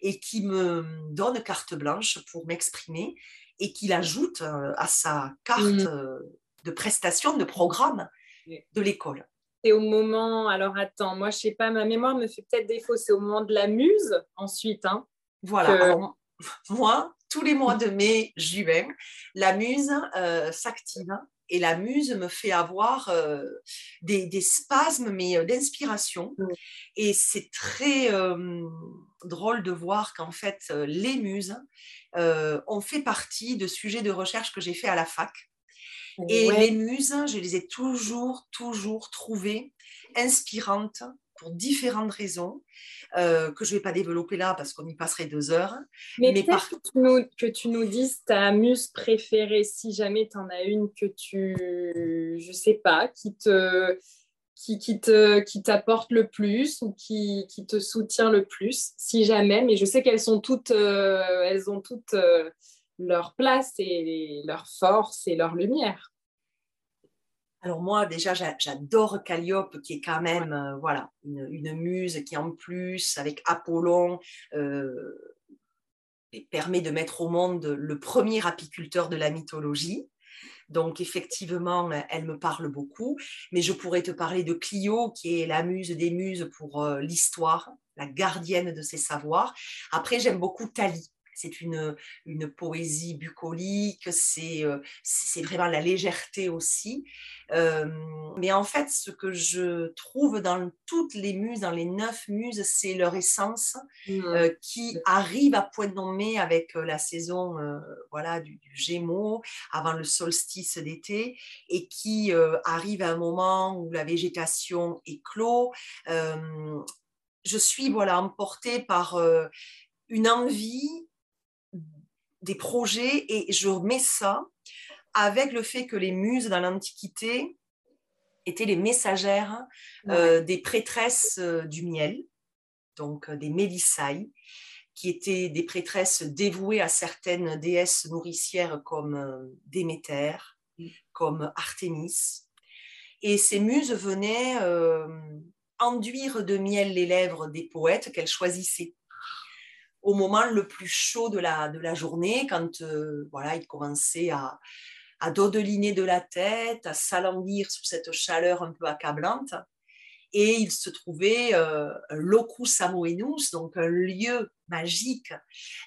Speaker 2: et qui me donne carte blanche pour m'exprimer et qui l'ajoute euh, à sa carte mmh. de prestation de programme de l'école
Speaker 1: c'est au moment, alors attends, moi je sais pas, ma mémoire me fait peut-être défaut, c'est au moment de la muse ensuite. Hein,
Speaker 2: voilà, *laughs* moi, tous les mois de mai, juin, la muse euh, s'active et la muse me fait avoir euh, des, spasmes, mais euh, d'inspiration. Et c'est très drôle de voir qu'en fait, les muses ont fait partie de sujets de recherche que j'ai fait à la fac. Et les muses, je les ai toujours, toujours trouvées inspirantes pour différentes raisons euh, que je ne vais pas développer là parce qu'on y passerait deux heures.
Speaker 1: Mais, Mais par... que, tu nous, que tu nous dises ta muse préférée, si jamais tu en as une que tu, je sais pas, qui te qui, qui, te, qui t'apporte le plus ou qui, qui, te soutient le plus, si jamais. Mais je sais qu'elles sont toutes, euh, elles ont toutes euh, leur place et leur force et leur lumière.
Speaker 2: Alors moi, déjà, j'adore Calliope, qui est quand même euh, voilà, une, une, muse qui, en plus, avec Apollon, permet de mettre au monde le premier apiculteur de la mythologie. Donc effectivement, elle me parle beaucoup, mais je pourrais te parler de Clio, qui est la muse des muses pour euh, l'histoire, la gardienne de ses savoirs. Après, j'aime beaucoup Thalie c'est une, une poésie bucolique, c'est euh, vraiment la légèreté aussi. Euh, mais en fait, ce que je trouve dans toutes les muses, dans les neuf muses, c'est leur essence mmh. euh, qui arrive à point nommé avec la saison voilà, du, du, Gémeaux, avant le solstice d'été, et qui arrive à un moment où la végétation éclot. je suis voilà emportée par une envie des projets et je mets ça avec le fait que les muses dans l'Antiquité étaient les messagères euh, des prêtresses euh, du miel, donc euh, des Mélissaï, qui étaient des prêtresses dévouées à certaines déesses nourricières comme Déméter, mm. comme Artémis. Et ces muses venaient enduire de miel les lèvres des poètes qu'elles choisissaient au moment le plus chaud de la, de la journée, quand euh, voilà, il commençait à, à dodeliner de la tête, à s'alanguir sous cette chaleur un peu accablante. Et il se trouvait euh, locus amoenus, donc un lieu magique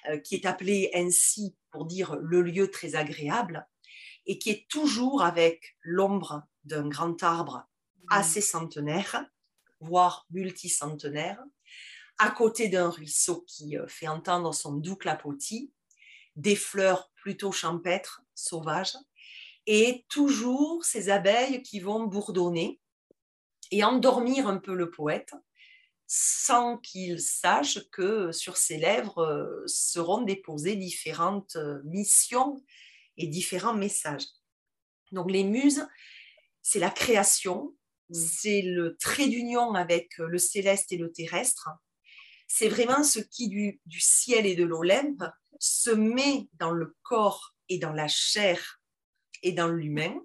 Speaker 2: euh, qui est appelé ainsi pour dire le lieu très agréable, et qui est toujours avec l'ombre d'un grand arbre mmh. assez centenaire, voire multicentenaire, à côté d'un ruisseau qui euh, fait entendre son doux clapotis, des fleurs plutôt champêtres, sauvages, et toujours ces abeilles qui vont bourdonner et endormir un peu le poète sans qu'il sache que sur ses lèvres euh, seront déposées différentes euh, missions et différents messages. Donc les muses, c'est la création, mmh. c'est le trait d'union avec le céleste et le terrestre, c'est vraiment ce qui du, ciel et de l'Olympe se met dans le corps et dans la chair et dans l'humain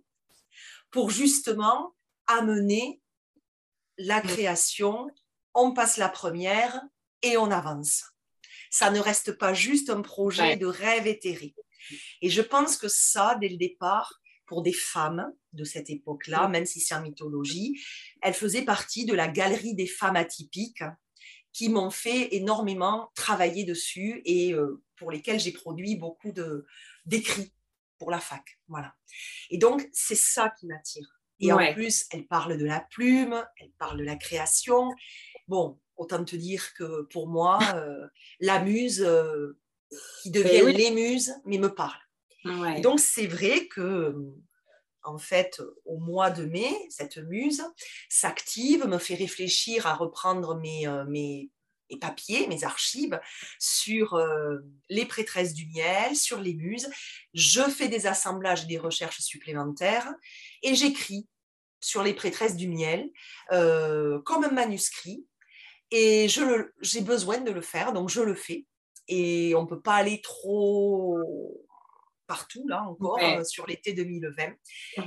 Speaker 2: pour justement amener la création, on passe la première et on avance. Ça ne reste pas juste un projet de rêve éthéré. Et je pense que ça, dès le départ, pour des femmes de cette époque-là, même si c'est en mythologie, elle faisait partie de la galerie des femmes atypiques qui m'ont fait énormément travailler dessus et euh, pour lesquels j'ai produit beaucoup d'écrits pour la fac. Voilà. Et donc, c'est ça qui m'attire. Et en plus, elle parle de la plume, elle parle de la création. Bon, autant te dire que pour moi, *laughs* euh, la muse euh, qui devient eh les muses, mais me parle. Et donc, c'est vrai que en fait, au mois de mai, cette muse s'active, me fait réfléchir à reprendre mes, euh, papiers, mes archives sur euh, les prêtresses du miel, sur les muses. Je fais des assemblages, des recherches supplémentaires et j'écris sur les prêtresses du miel euh, comme un manuscrit. Et j'ai besoin de le faire, donc je le fais. Et on ne peut pas aller trop partout, là encore, euh, sur l'été 2020.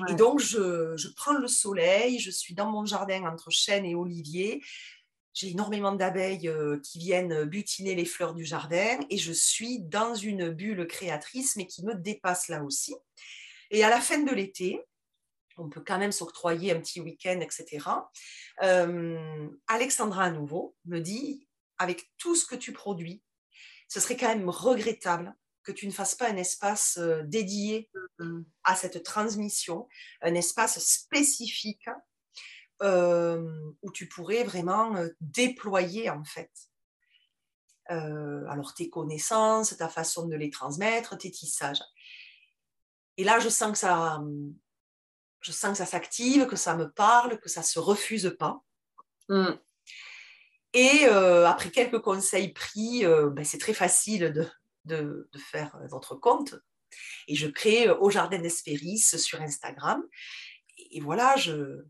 Speaker 2: Et donc, je, prends le soleil, je suis dans mon jardin entre chêne et olivier. J'ai énormément d'abeilles euh, qui viennent butiner les fleurs du jardin et je suis dans une bulle créatrice, mais qui me dépasse là aussi. Et à la fin de l'été, on peut quand même s'octroyer un petit week-end, etc. Euh, Alexandra à nouveau me dit, avec tout ce que tu produis, ce serait quand même regrettable que tu ne fasses pas un espace euh, dédié mm. à cette transmission, un espace spécifique euh, où tu pourrais vraiment euh, déployer en fait. alors tes connaissances, ta façon de les transmettre, tes tissages. Et là, je sens que ça, je sens que ça s'active, que ça me parle, que ça se refuse pas. Mm. Et après quelques conseils pris, ben, c'est très facile de, de, faire votre compte. Et je crée euh, au Jardin d'Espéris sur Instagram. Et voilà, je,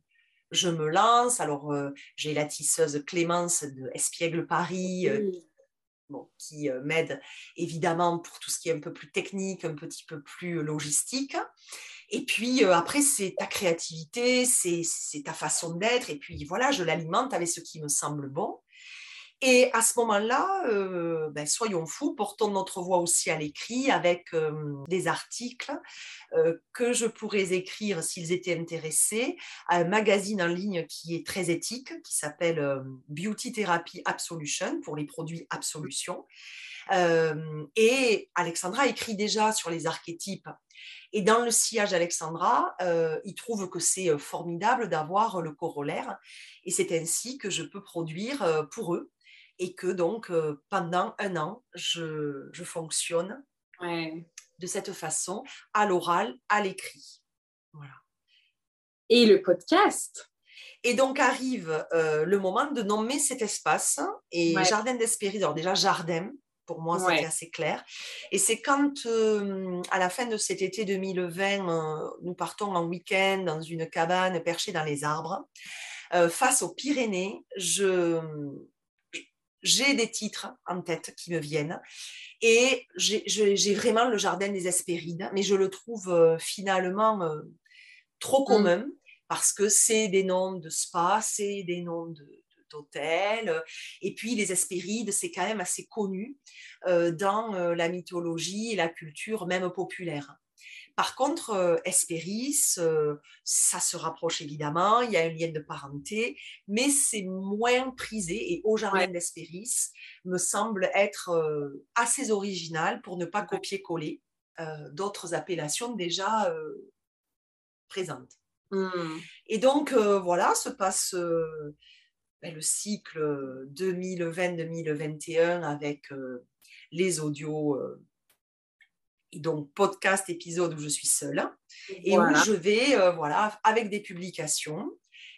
Speaker 2: je me lance. Alors, j'ai la tisseuse Clémence de Espiègle Paris. qui m'aide évidemment pour tout ce qui est un peu plus technique, un petit peu plus logistique. Et puis après, c'est ta créativité, c'est ta façon d'être. Et puis voilà, je l'alimente avec ce qui me semble bon. Et à ce moment-là, euh, ben, soyons fous, portons notre voix aussi à l'écrit avec euh, des articles euh, que je pourrais écrire s'ils étaient intéressés à un magazine en ligne qui est très éthique, qui s'appelle Beauty Therapy Absolution pour les produits Absolution. et Alexandra écrit déjà sur les archétypes. Et dans le sillage d'Alexandra, il trouve que c'est formidable d'avoir le corollaire. Et c'est ainsi que je peux produire pour eux et que donc euh, pendant un an, je, fonctionne de cette façon, à l'oral, à l'écrit. Voilà.
Speaker 1: Et le podcast?
Speaker 2: Et donc arrive euh, le moment de nommer cet espace et Jardin d'Espéris. Alors déjà Jardin, pour moi c'était assez clair. Et c'est quand euh, à la fin de cet été 2020, nous partons en week-end dans une cabane perchée dans les arbres. face aux Pyrénées, je, j'ai des titres en tête qui me viennent. Et j'ai vraiment le jardin des Hespérides, mais je le trouve euh, finalement euh, trop mm. commun parce que c'est des noms de spa, c'est des noms d'hôtels. Et puis les Hespérides, c'est quand même assez connu euh, dans la mythologie et la culture même populaire. Par contre, euh, Hespéris, euh, ça se rapproche évidemment, il y a un lien de parenté, mais c'est moins prisé et Au Jardin d'Hespéris me semble être euh, assez original pour ne pas copier-coller d'autres appellations déjà présentes. Mmh. Et donc, voilà, se passe ben, le cycle 2020-2021 avec les audios et donc podcast épisode où je suis seule et où je vais euh, voilà avec des publications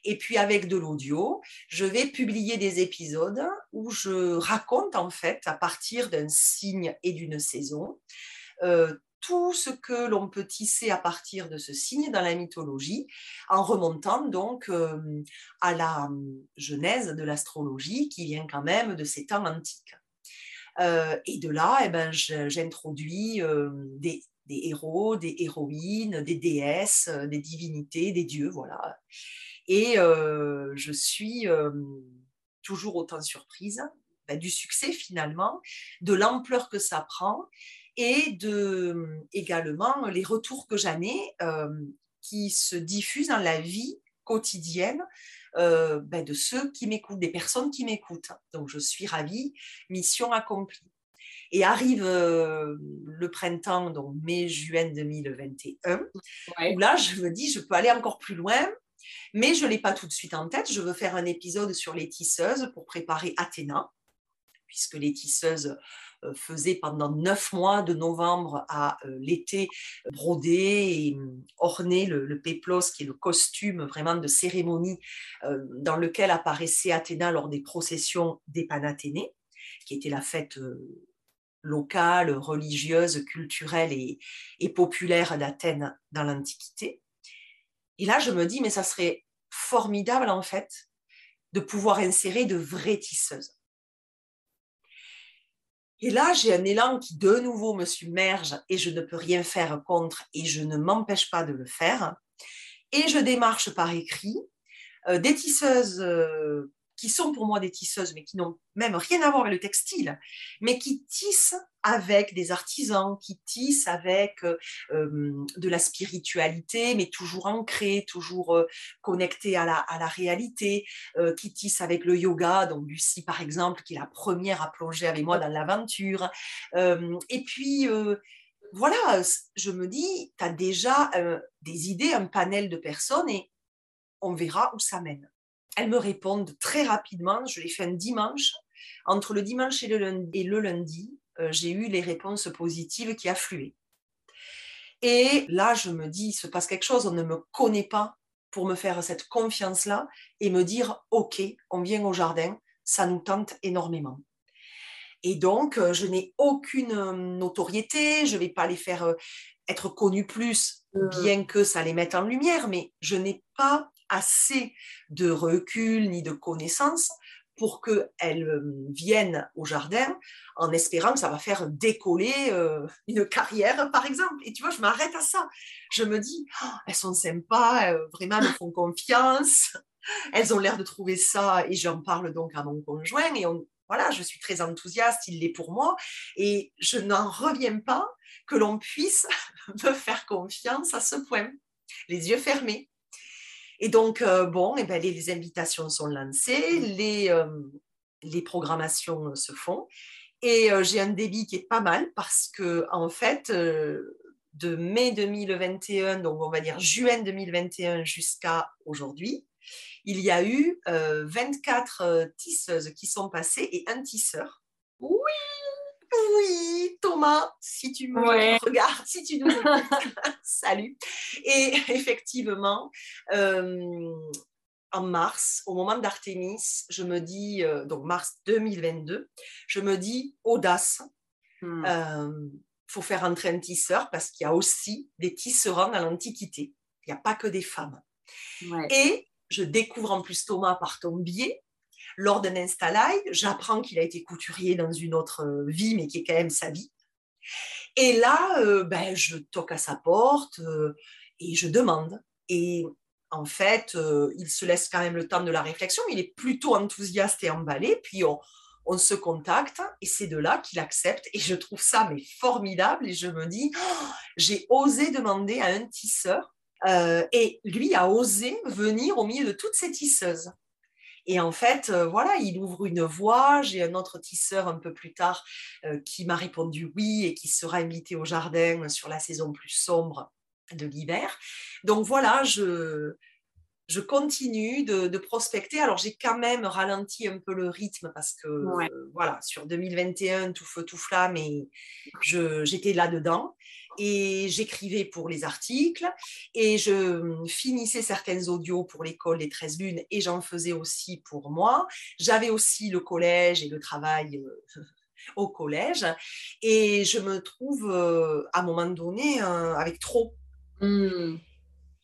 Speaker 2: et puis avec de l'audio, je vais publier des épisodes où je raconte en fait à partir d'un signe et d'une saison euh, tout ce que l'on peut tisser à partir de ce signe dans la mythologie, en remontant donc euh, à la genèse de l'astrologie qui vient quand même de ces temps antiques. Euh, et de là, eh ben, j'introduis euh, des, héros, des héroïnes, des déesses, euh, des divinités, des dieux, voilà. Et je suis toujours autant surprise ben, du succès finalement, de l'ampleur que ça prend et également les retours que j'en ai qui se diffusent dans la vie quotidienne euh, ben, de ceux qui m'écoutent, des personnes qui m'écoutent. Donc je suis ravie, mission accomplie. Et arrive euh, le printemps, donc mai-juin 2021, où là je me dis, je peux aller encore plus loin, mais je ne l'ai pas tout de suite en tête. Je veux faire un épisode sur les tisseuses pour préparer Athéna, puisque les tisseuses faisait pendant neuf mois, de novembre à euh, l'été, broder et hum, orner le, péplos, qui est le costume vraiment de cérémonie euh, dans lequel apparaissait Athéna lors des processions des Panathénées, qui était la fête locale, religieuse, culturelle et, et populaire d'Athènes dans l'Antiquité. Et là, je me dis, mais ça serait formidable en fait de pouvoir insérer de vraies tisseuses. Et là, j'ai un élan qui de nouveau me submerge et je ne peux rien faire contre et je ne m'empêche pas de le faire. Et je démarche par écrit euh, des tisseuses euh, qui sont pour moi des tisseuses, mais qui n'ont même rien à voir avec le textile, mais qui tissent avec des artisans, qui tissent avec euh, euh, de la spiritualité, mais toujours ancrée, toujours euh, connectée à la, à la réalité, qui tissent avec le yoga, donc Lucie par exemple, qui est la première à plonger avec moi dans l'aventure. et puis, voilà, je me dis, tu as déjà des idées, un panel de personnes, et on verra où ça mène elles me répondent très rapidement. Je l'ai fait un dimanche. Entre le dimanche et le lundi, euh, j'ai eu les réponses positives qui affluaient. Et là, je me dis, il se passe quelque chose, on ne me connaît pas pour me faire cette confiance-là et me dire, OK, on vient au jardin, ça nous tente énormément. Et donc, euh, je n'ai aucune euh, notoriété, je ne vais pas les faire être connus plus, bien que ça les mette en lumière, mais je n'ai pas assez de recul ni de connaissances pour qu'elle euh, vienne au jardin en espérant que ça va faire décoller euh, une carrière, par exemple. Et tu vois, je m'arrête à ça. Je me dis, oh, elles sont sympas, euh, vraiment, elles me font confiance. Elles ont l'air de trouver ça, et j'en parle donc à mon conjoint, et voilà, je suis très enthousiaste, il l'est pour moi, et je n'en reviens pas que l'on puisse *laughs* me faire confiance à ce point, les yeux fermés. Et donc, euh, bon, et eh ben, les, invitations sont lancées, les, euh, les programmations se font. Et euh, j'ai un débit qui est pas mal parce que, en fait, de mai 2021, donc on va dire juin 2021 jusqu'à aujourd'hui, il y a eu 24 tisseuses qui sont passées et un tisseur.
Speaker 1: Oui
Speaker 2: Thomas, si tu me regardes, si tu nous *laughs* salut. Et effectivement, euh, en mars, au moment d'Artémis, je me dis, euh, donc mars 2022, je me dis audace. Il hmm. euh, faut faire entrer un tisseur parce qu'il y a aussi des tisserands dans l'Antiquité. Il n'y a pas que des femmes. Et je découvre en plus Thomas par ton biais lors d'un Insta j'apprends qu'il a été couturier dans une autre euh, vie, mais qui est quand même sa vie. Et là, euh, ben, je toque à sa porte euh, et je demande. Et en fait, il se laisse quand même le temps de la réflexion. Il est plutôt enthousiaste et emballé. Puis on, se contacte et c'est de là qu'il accepte. Et je trouve ça mais formidable. Et je me dis, oh, j'ai osé demander à un tisseur. et lui a osé venir au milieu de toutes ces tisseuses. Et en fait, euh, voilà, il ouvre une voie. J'ai un autre tisseur un peu plus tard euh, qui m'a répondu oui et qui sera invité au jardin sur la saison plus sombre de l'hiver. Donc voilà, je, je continue de, prospecter. Alors j'ai quand même ralenti un peu le rythme parce que voilà, sur 2021, tout feu, tout flamme, et j'étais là-dedans et j'écrivais pour les articles et je finissais certaines audios pour l'école des 13 lunes et j'en faisais aussi pour moi. J'avais aussi le collège et le travail euh, *laughs* au collège et je me trouve euh, à un moment donné euh, avec trop. Mmh.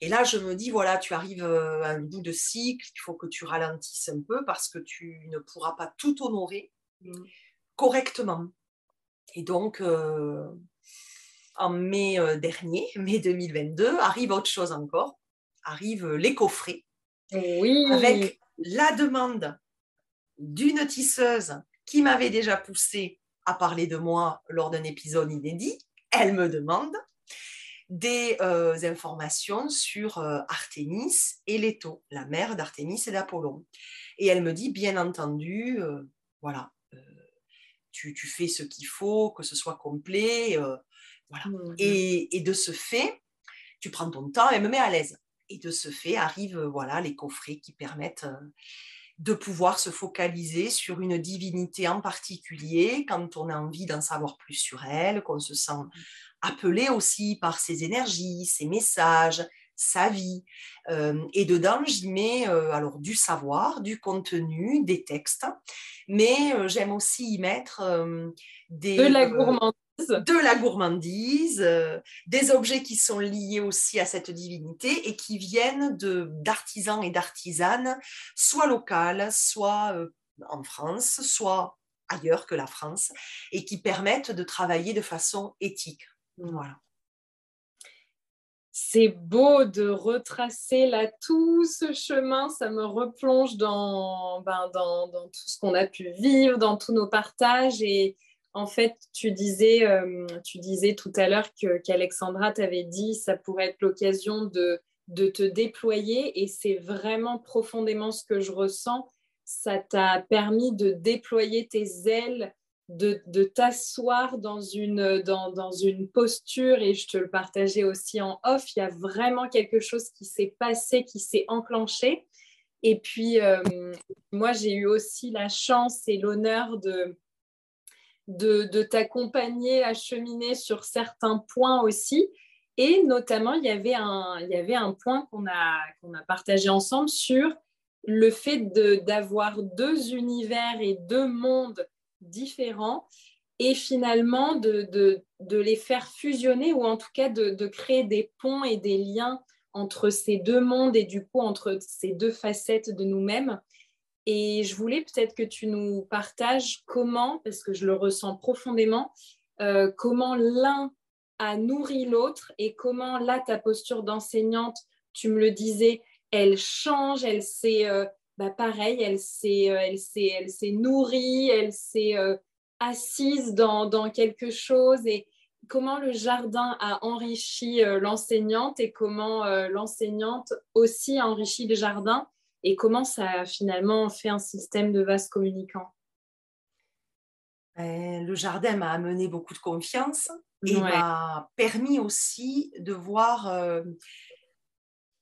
Speaker 2: Et là, je me dis, voilà, tu arrives à un bout de cycle, il faut que tu ralentisses un peu parce que tu ne pourras pas tout honorer mmh. correctement. Et donc, en mai euh, dernier, *laughs* mai 2022, arrive autre chose encore, arrivent euh, les coffrets.
Speaker 1: Oui.
Speaker 2: Avec la demande d'une tisseuse qui m'avait déjà poussé à parler de moi lors d'un épisode inédit. Elle me demande des euh, informations sur Artémis et Leto, la mère d'Artémis et d'Apollon. Et elle me dit, bien entendu, voilà, tu, tu, fais ce qu'il faut, que ce soit complet, Mmh et, de ce fait, tu prends ton temps et me met à l'aise. Et de ce fait arrivent euh, voilà les coffrets qui permettent euh, de pouvoir se focaliser sur une divinité en particulier quand on a envie d'en savoir plus sur elle, qu'on se sent appelé aussi par ses énergies, ses messages, sa vie. Euh, et dedans, j'y mets alors du savoir, du contenu, des textes, mais j'aime aussi y mettre des...
Speaker 1: De la gourmandise
Speaker 2: de la gourmandise, euh, des objets qui sont liés aussi à cette divinité et qui viennent d'artisans et d'artisanes, soit locales, soit euh, en France, soit ailleurs que la France, et qui permettent de travailler de façon éthique. Voilà.
Speaker 1: C'est beau de retracer là tout ce chemin, ça me replonge dans, ben, dans, dans tout ce qu'on a pu vivre, dans tous nos partages et, en fait, tu disais, euh, tu disais tout à l'heure qu'Alexandra t'avait dit ça pourrait être l'occasion de, de te déployer et c'est vraiment profondément ce que je ressens. Ça t'a permis de déployer tes ailes, de, de t'asseoir dans une, dans, dans, une posture et je te le partageais aussi en off. Il y a vraiment quelque chose qui s'est passé, qui s'est enclenché. Et puis, euh, moi, j'ai eu aussi la chance et l'honneur de de, t'accompagner à cheminer sur certains points aussi. Et notamment, il y avait un, point qu'on a, partagé ensemble sur le fait d'avoir deux univers et deux mondes différents et finalement de, de, les faire fusionner ou en tout cas de, créer des ponts et des liens entre ces deux mondes et du coup entre ces deux facettes de nous-mêmes. Et je voulais peut-être que tu nous partages comment, parce que je le ressens profondément, euh, comment l'un a nourri l'autre et comment là, ta posture d'enseignante, tu me le disais, elle change, elle s'est, euh, bah pareil, elle s'est, euh, elle s'est, elle s'est nourrie, elle s'est assise dans, dans, quelque chose. Et comment le jardin a enrichi l'enseignante et comment l'enseignante aussi a enrichi le jardin et comment ça a finalement fait un système de vases communicants
Speaker 2: ben, Le jardin m'a amené beaucoup de confiance et m'a permis aussi de voir euh,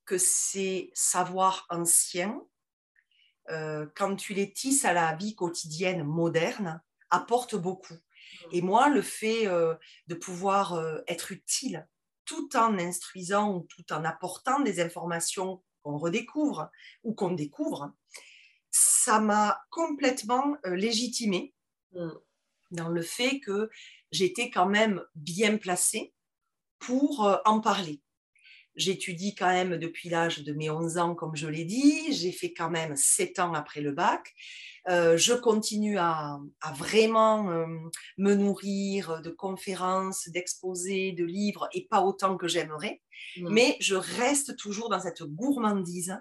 Speaker 2: que ces savoirs anciens, euh, quand tu les tisses à la vie quotidienne moderne, apportent beaucoup. Et moi, le fait euh, de pouvoir être utile tout en instruisant ou tout en apportant des informations qu'on redécouvre ou qu'on découvre, ça m'a complètement euh, légitimée mm. dans le fait que j'étais quand même bien placée pour euh, en parler. J'étudie quand même depuis l'âge de mes 11 ans, comme je l'ai dit. J'ai fait quand même 7 ans après le bac. Euh, je continue à, vraiment euh, me nourrir de conférences, d'exposés, de livres, et pas autant que j'aimerais, mmh. mais je reste toujours dans cette gourmandise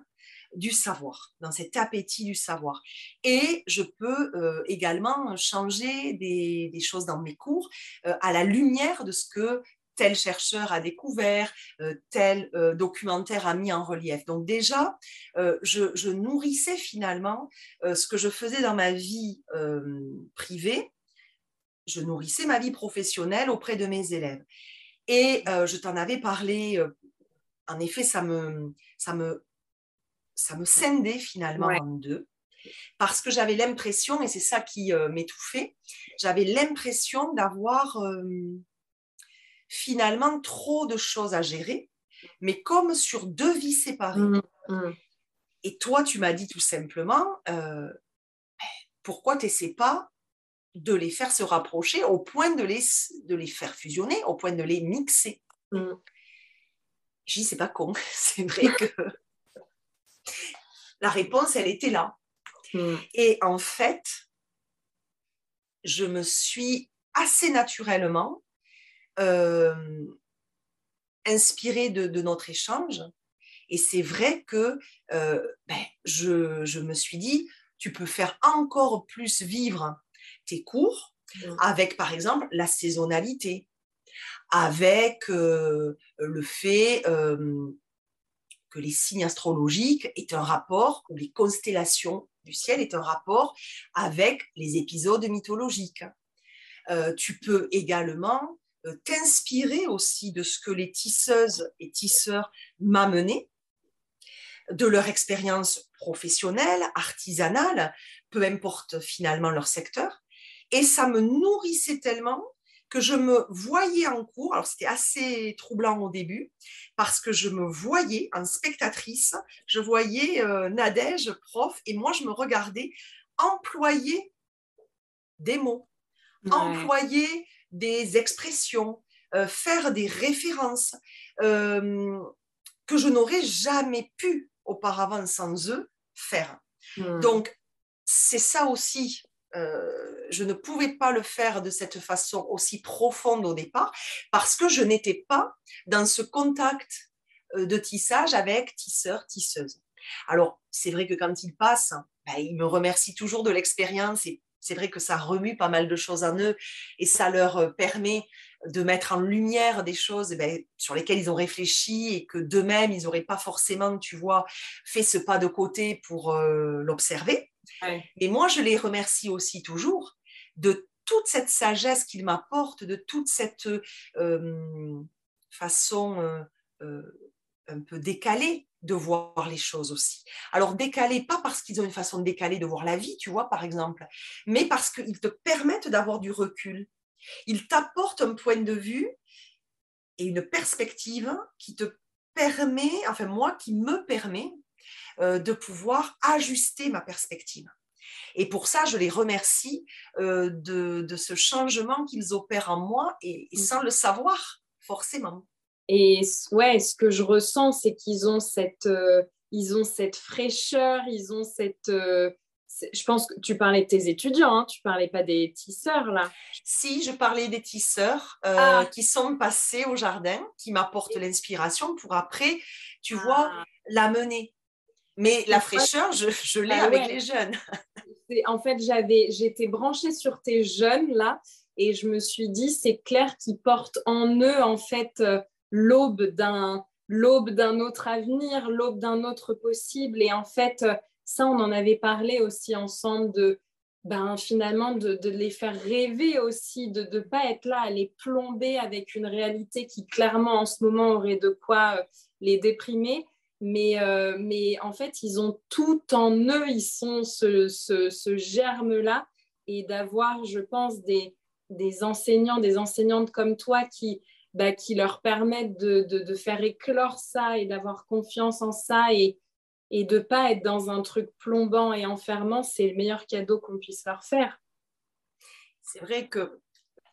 Speaker 2: du savoir, dans cet appétit du savoir. Et je peux euh, également changer des, des, choses dans mes cours à la lumière de ce que tel chercheur a découvert, euh, tel euh, documentaire a mis en relief. Donc déjà, euh, je, nourrissais finalement ce que je faisais dans ma vie privée, je nourrissais ma vie professionnelle auprès de mes élèves. Et je t'en avais parlé, en effet, ça me, ça me, ça me scindait finalement en deux parce que j'avais l'impression, et c'est ça qui m'étouffait, j'avais l'impression d'avoir finalement trop de choses à gérer, mais comme sur deux vies séparées. Mmh, mmh. Et toi, tu m'as dit tout simplement, euh, pourquoi tu n'essaies pas de les faire se rapprocher au point de les, de les faire fusionner, au point de les mixer? Mmh. J'ai dit, c'est pas con, *laughs* c'est vrai que *laughs* la réponse, elle était là. Et en fait, je me suis assez naturellement euh, inspiré de, notre échange. Et c'est vrai que euh, ben, je, me suis dit, tu peux faire encore plus vivre tes cours mmh. avec, par exemple, la saisonnalité, avec euh, le fait que les signes astrologiques est un rapport, ou les constellations du ciel est un rapport avec les épisodes mythologiques. tu peux également euh, t'inspirer aussi de ce que les tisseuses et tisseurs m'amenaient, de leur expérience professionnelle, artisanale, peu importe finalement leur secteur. Et ça me nourrissait tellement que je me voyais en cours, alors c'était assez troublant au début, parce que je me voyais en spectatrice, je voyais euh, Nadège, prof, et moi je me regardais employer des mots, employer des expressions, euh, faire des références euh, que je n'aurais jamais pu auparavant sans eux faire. Hmm. Donc, c'est ça aussi. Euh, je ne pouvais pas le faire de cette façon aussi profonde au départ parce que je n'étais pas dans ce contact de tissage avec tisseurs, tisseuses. Alors, c'est vrai que quand ils passent, ben, ils me remercient toujours de l'expérience et c'est vrai que ça remue pas mal de choses en eux et ça leur euh, permet de mettre en lumière des choses eh ben, sur lesquelles ils ont réfléchi et que d'eux-mêmes, ils n'auraient pas forcément, tu vois, fait ce pas de côté pour euh, l'observer. Et moi, je les remercie aussi toujours de toute cette sagesse qu'ils m'apportent, de toute cette euh, façon un peu décalée de voir les choses aussi. Alors décalé, pas parce qu'ils ont une façon de décaler de voir la vie, tu vois, par exemple, mais parce qu'ils te permettent d'avoir du recul. Ils t'apportent un point de vue et une perspective qui te permet, enfin moi, qui me permet euh, de pouvoir ajuster ma perspective. Et pour ça, je les remercie euh, de, ce changement qu'ils opèrent en moi et, et sans le savoir, forcément.
Speaker 1: Et ouais, ce que je ressens, c'est qu'ils ont cette, euh, ils ont cette fraîcheur, ils ont cette. Euh, je pense que tu parlais de tes étudiants, hein, tu parlais pas des tisseurs là.
Speaker 2: Si, je parlais des tisseurs euh, ah. qui sont passés au jardin, qui m'apportent l'inspiration pour après, tu ah. vois, la mener. Mais la fraîcheur, je, je l'ai bah avec les jeunes. *laughs*
Speaker 1: En fait, j'avais, j'étais branchée sur tes jeunes là, et je me suis dit, c'est clair qu'ils portent en eux en fait l'aube d'un l'aube d'un autre avenir, l'aube d'un autre possible. Et en fait, ça, on en avait parlé aussi ensemble de ben, finalement de, les faire rêver aussi, de ne pas être là à les plomber avec une réalité qui clairement en ce moment aurait de quoi euh, les déprimer. Mais, euh, mais en fait, ils ont tout en eux, ils sont ce, ce, germe-là. Et d'avoir, je pense, des, des enseignants, des enseignantes comme toi qui, bah, qui leur permettent de, de, faire éclore ça et d'avoir confiance en ça et, et de pas être dans un truc plombant et enfermant, c'est le meilleur cadeau qu'on puisse leur faire.
Speaker 2: C'est vrai que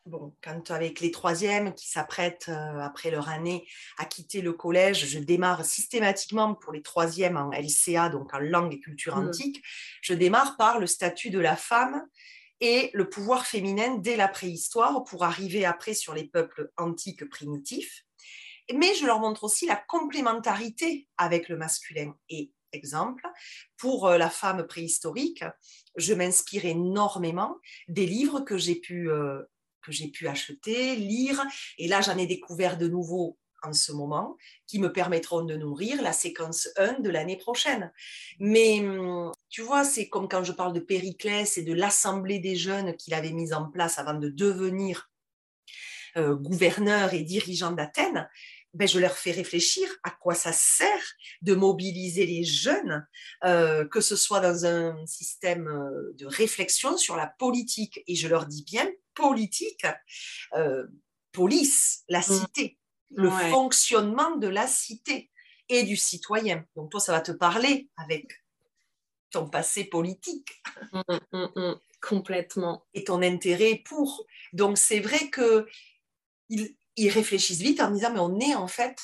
Speaker 2: bon, quand avec les troisièmes qui s'apprêtent euh, après leur année à quitter le collège, je démarre systématiquement pour les troisièmes en LCA, donc en langue et culture mmh. antique, je démarre par le statut de la femme et le pouvoir féminin dès la préhistoire pour arriver après sur les peuples antiques primitifs. Mais je leur montre aussi la complémentarité avec le masculin. Et exemple, pour euh, la femme préhistorique, je m'inspire énormément des livres que j'ai pu, euh, que j'ai pu acheter, lire. Et là, j'en ai découvert de nouveaux en ce moment qui me permettront de nourrir la séquence 1 de l'année prochaine. Mais hum, tu vois, c'est comme quand je parle de Périclès et de l'assemblée des jeunes qu'il avait mise en place avant de devenir euh, gouverneur et dirigeant d'Athènes. Ben, je leur fais réfléchir à quoi ça sert de mobiliser les jeunes, euh, que ce soit dans un système euh, de réflexion sur la politique, et je leur dis bien politique, police, la mmh. cité, le fonctionnement de la cité et du citoyen. Donc toi, ça va te parler avec ton passé politique.
Speaker 1: Mmh, mmh, mmh, complètement.
Speaker 2: Et ton intérêt pour. Donc c'est vrai que ils, réfléchissent vite en disant mais on est en fait,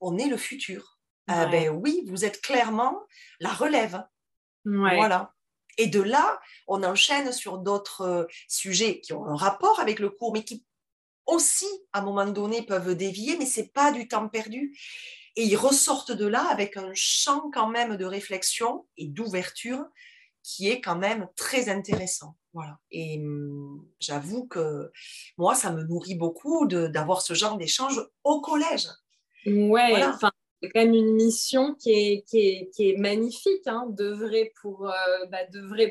Speaker 2: on est le futur. Ah ben oui, vous êtes clairement la relève. Voilà. Et de là, on enchaîne sur d'autres euh, sujets qui ont un rapport avec le cours, mais qui aussi, à un moment donné, peuvent dévier, mais c'est pas du temps perdu. Et ils ressortent de là avec un champ quand même de réflexion et d'ouverture qui est quand même très intéressant. Voilà. Et hum, j'avoue que moi, ça me nourrit beaucoup d'avoir ce genre d'échange au collège.
Speaker 1: Ouais, enfin, c'est quand même une mission qui est, qui est, qui est magnifique, hein, d'œuvrer pour, euh, bah,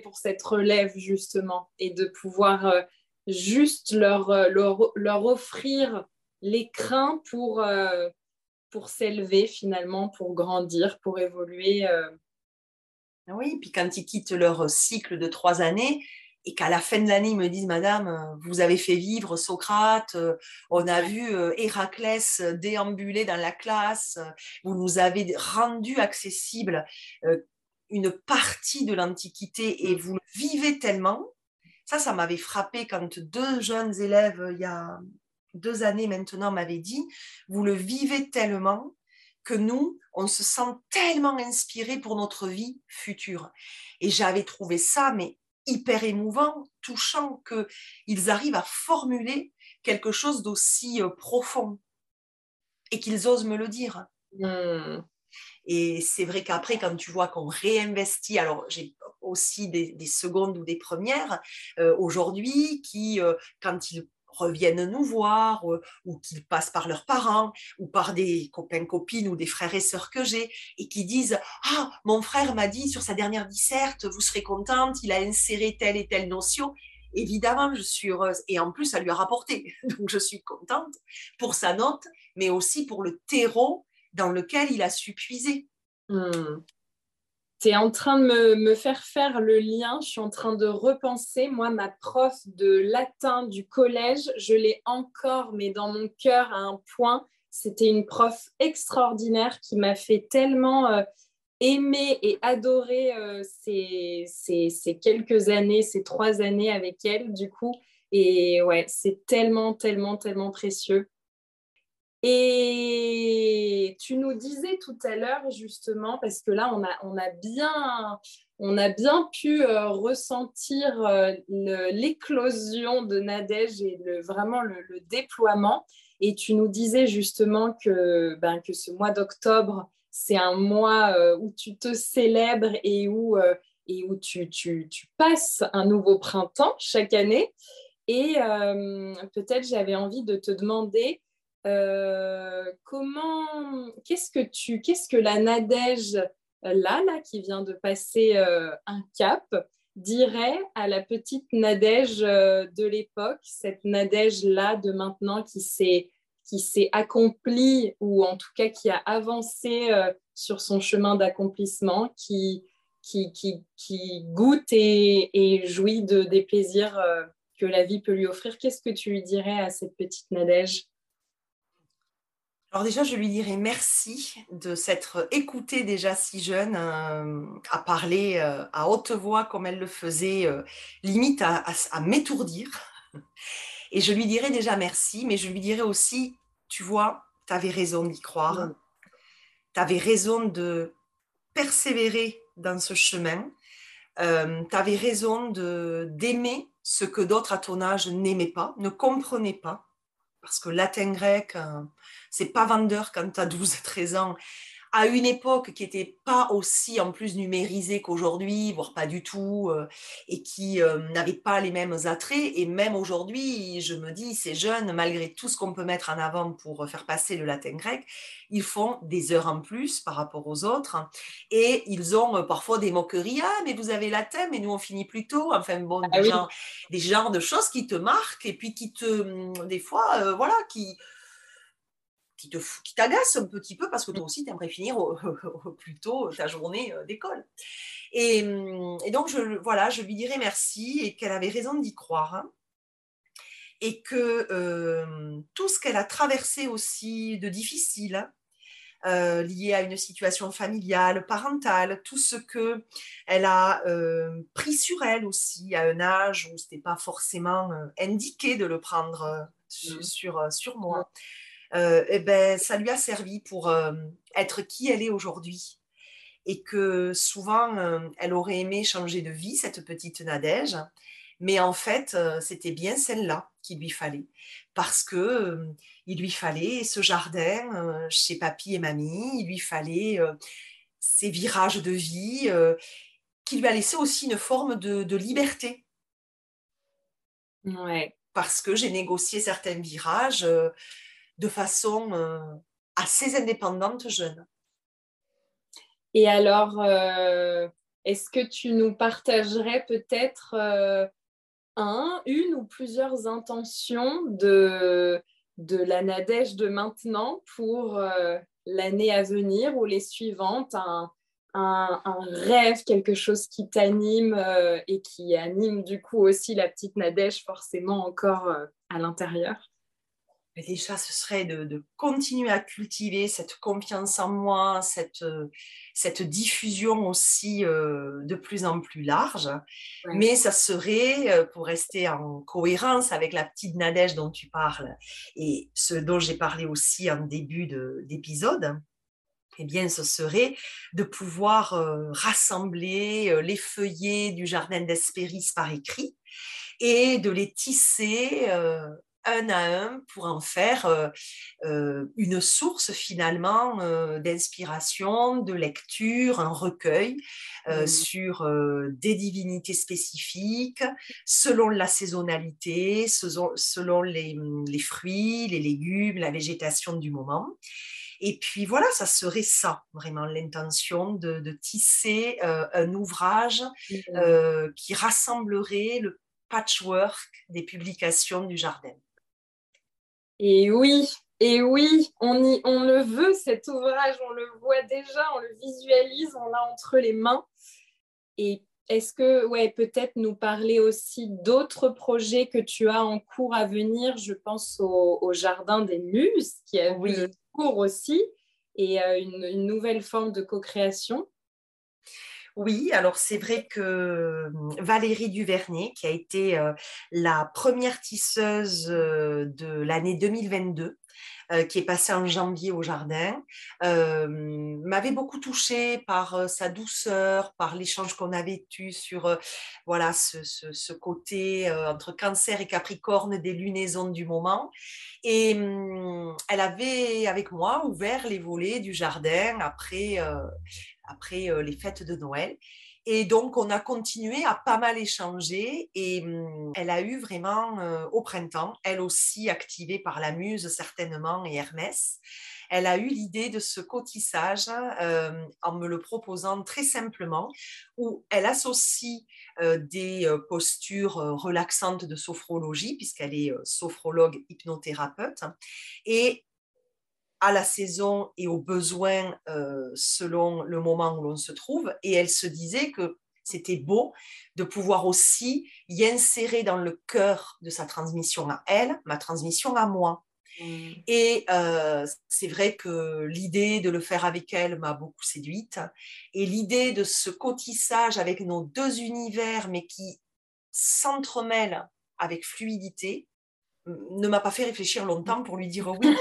Speaker 1: pour cette relève, justement, et de pouvoir euh, juste leur, euh, leur, leur offrir l'écrin pour, euh, pour s'élever finalement, pour grandir, pour évoluer. Euh.
Speaker 2: Oui, puis quand ils quittent leur cycle de trois années et qu'à la fin de l'année, ils me disent, Madame, vous avez fait vivre Socrate, on a vu Héraclès déambuler dans la classe, vous nous avez rendu accessible une partie de l'Antiquité et vous le vivez tellement ça, ça m'avait frappé quand deux jeunes élèves, il y a deux années maintenant, m'avaient dit, vous le vivez tellement que nous, on se sent tellement inspiré pour notre vie future. Et j'avais trouvé ça, mais hyper émouvant, touchant, qu'ils arrivent à formuler quelque chose d'aussi euh, profond et qu'ils osent me le dire. Mmh. Et c'est vrai qu'après, quand tu vois qu'on réinvestit, alors j'ai aussi des, secondes ou des premières euh, aujourd'hui qui, euh, quand ils reviennent nous voir euh, ou qu'ils passent par leurs parents ou par des copains, copines ou des frères et sœurs que j'ai et qui disent Ah, mon frère m'a dit sur sa dernière disserte, vous serez contente, il a inséré telle et telle notion. Évidemment, je suis heureuse et en plus, ça lui a rapporté. *laughs* Donc, je suis contente pour sa note, mais aussi pour le terreau dans lequel il a su puiser.
Speaker 1: Hmm. Tu en train de me, faire faire le lien. Je suis en train de repenser. Moi, ma prof de latin du collège, je l'ai encore, mais dans mon cœur à un point. C'était une prof extraordinaire qui m'a fait tellement euh, aimer et adorer euh, ces, ces, quelques années, ces trois années avec elle, du coup. Et ouais, c'est tellement, tellement, tellement précieux. Et tu nous disais tout à l'heure, justement, parce que là, on a, on a, bien, on a bien pu euh, ressentir euh, l'éclosion de Nadège et vraiment le, déploiement. Et tu nous disais justement que, ben, que ce mois d'octobre, c'est un mois euh, où tu te célèbres et où, et où tu, tu, passes un nouveau printemps chaque année. Et peut-être j'avais envie de te demander euh, comment, qu'est-ce que tu, qu'est-ce que la Nadège euh, là, là, qui vient de passer euh, un cap, dirait à la petite Nadège de l'époque, cette Nadège là de maintenant qui s'est qui accomplie ou en tout cas qui a avancé sur son chemin d'accomplissement, qui, qui, qui, qui, goûte et, et jouit de, des plaisirs que la vie peut lui offrir? Qu'est-ce que tu lui dirais à cette petite Nadège?
Speaker 2: Alors déjà, je lui dirais merci de s'être écoutée déjà si jeune euh, à parler euh, à haute voix comme elle le faisait, euh, limite à, m'étourdir. Et je lui dirais déjà merci, mais je lui dirais aussi, tu vois, tu avais raison d'y croire, tu avais raison de persévérer dans ce chemin, tu avais raison d'aimer ce que d'autres à ton âge n'aimaient pas, ne comprenaient pas, parce que latin grec c'est pas vendeur quand tu as 12, 13 ans, à une époque qui n'était pas aussi en plus numérisée qu'aujourd'hui, voire pas du tout, euh, et qui euh, n'avait pas les mêmes attraits. Et même aujourd'hui, je me dis, ces jeunes, malgré tout ce qu'on peut mettre en avant pour faire passer le latin grec, ils font des heures en plus par rapport aux autres. Et ils ont euh, parfois des moqueries. Ah, mais vous avez latin, mais nous, on finit plus tôt. Enfin, bon, ah des, genres, des, genres, de choses qui te marquent et puis qui te, hum, des fois, voilà, qui qui t'agace un petit peu parce que toi aussi, tu aimerais finir *laughs* au, plus tôt ta journée euh, d'école. Et, donc, je, voilà, je lui dirais merci et qu'elle avait raison d'y croire. Hein. et que euh, tout ce qu'elle a traversé aussi de difficile, hein, euh, lié à une situation familiale, parentale, tout ce que elle a pris sur elle aussi à un âge où ce n'était pas forcément indiqué de le prendre mmh. sur, sur moi. Euh, eh ben, ça lui a servi pour euh, être qui elle est aujourd'hui. Et que souvent, euh, elle aurait aimé changer de vie, cette petite Nadège. Mais en fait, c'était bien celle-là qu'il lui fallait. Parce que il lui fallait ce jardin chez papy et mamie, il lui fallait ces virages de vie qui lui a laissé aussi une forme de, de liberté.
Speaker 1: Ouais.
Speaker 2: Parce que j'ai négocié certains virages de façon euh, assez indépendante jeune.
Speaker 1: Et alors, euh, est-ce que tu nous partagerais peut-être euh, un, une ou plusieurs intentions de, de la Nadège de maintenant pour l'année à venir ou les suivantes? Un, un, rêve, quelque chose qui t'anime et qui anime du coup aussi la petite Nadège forcément encore à l'intérieur?
Speaker 2: Déjà, ce serait de, continuer à cultiver cette confiance en moi, cette, euh, cette diffusion aussi euh, de plus en plus large. Mais ça serait, euh, pour rester en cohérence avec la petite Nadège dont tu parles et ce dont j'ai parlé aussi en début d'épisode, eh bien, ce serait de pouvoir rassembler les feuillets du jardin d'Hespéris par écrit et de les tisser un à un pour en faire euh, euh, une source finalement euh, d'inspiration, de lecture, un recueil mmh. sur des divinités spécifiques, selon la saisonnalité, selon, les, fruits, les légumes, la végétation du moment. Et puis voilà, ça serait ça, vraiment l'intention de, tisser un ouvrage mmh. qui rassemblerait le patchwork des publications du jardin.
Speaker 1: Et oui, et oui, on, y, on le veut, cet ouvrage, on le voit déjà, on le visualise, on l'a entre les mains. Et est-ce que, ouais, peut-être nous parler aussi d'autres projets que tu as en cours à venir? Je pense au, Jardin des Muses, qui a oui. cours aussi, et euh, une, une, nouvelle forme de co-création.
Speaker 2: Oui, alors c'est vrai que hum, Valérie Duvernay, qui a été la première tisseuse de l'année 2022, euh, qui est passé en janvier au jardin, m'avait beaucoup touchée par sa douceur, par l'échange qu'on avait eu sur voilà, ce, côté entre cancer et capricorne des lunaisons du moment. Et hum, elle avait, avec moi, ouvert les volets du jardin après, après les fêtes de Noël. Et donc, on a continué à pas mal échanger et hum, elle a eu vraiment euh, au printemps, elle aussi activée par la muse certainement et Hermès, elle a eu l'idée de ce cotissage euh, en me le proposant très simplement, où elle associe euh, des postures relaxantes de sophrologie, puisqu'elle est sophrologue hypnothérapeute, et à la saison et aux besoins euh, selon le moment où l'on se trouve. Et elle se disait que c'était beau de pouvoir aussi y insérer dans le cœur de sa transmission à elle, ma transmission à moi. Mm. Et euh, c'est vrai que l'idée de le faire avec elle m'a beaucoup séduite. Et l'idée de ce cotissage avec nos deux univers, mais qui s'entremêlent avec fluidité, ne m'a pas fait réfléchir longtemps pour lui dire oui.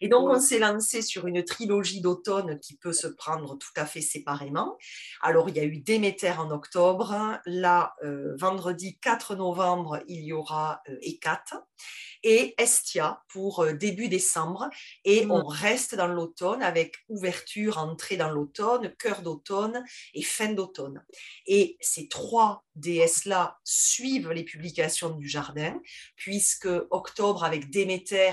Speaker 2: Et donc, on s'est lancé sur une trilogie d'automne qui peut se prendre tout à fait séparément. Alors, il y a eu Déméter en octobre. Là, euh, vendredi 4 novembre, il y aura euh, et Estia pour euh, début décembre. Et mm. on reste dans l'automne avec ouverture, entrée dans l'automne, cœur d'automne et fin d'automne. Et ces trois déesses-là suivent les publications du jardin, puisque octobre avec Déméter,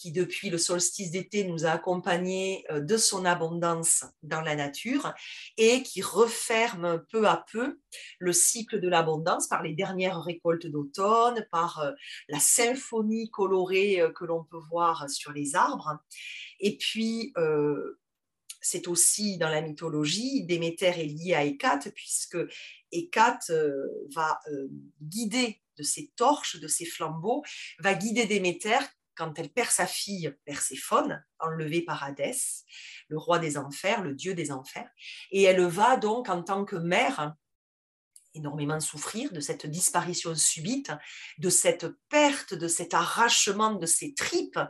Speaker 2: qui depuis le solstice d'été nous a accompagnés euh, de son abondance dans la nature et qui referme peu à peu le cycle de l'abondance par les dernières récoltes d'automne, par euh, la symphonie colorée euh, que l'on peut voir sur les arbres. Et puis, c'est aussi dans la mythologie, Déméter est lié à Hécate, puisque Hécate va guider de ses torches, de ses flambeaux, va guider Déméter quand elle perd sa fille Perséphone, enlevée par Hadès, le roi des enfers, le dieu des enfers, et elle va donc en tant que mère énormément souffrir de cette disparition subite, de cette perte, de cet arrachement de ses tripes.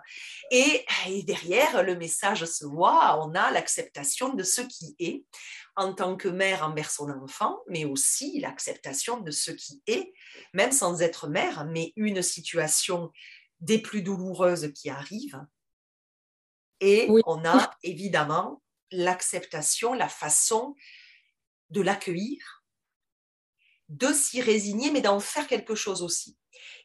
Speaker 2: Et, et, derrière, le message se voit, on a l'acceptation de ce qui est en tant que mère envers son enfant, mais aussi l'acceptation de ce qui est, même sans être mère, mais une situation des plus douloureuses qui arrivent. Et on a évidemment l'acceptation, la façon de l'accueillir, de s'y résigner, mais d'en faire quelque chose aussi.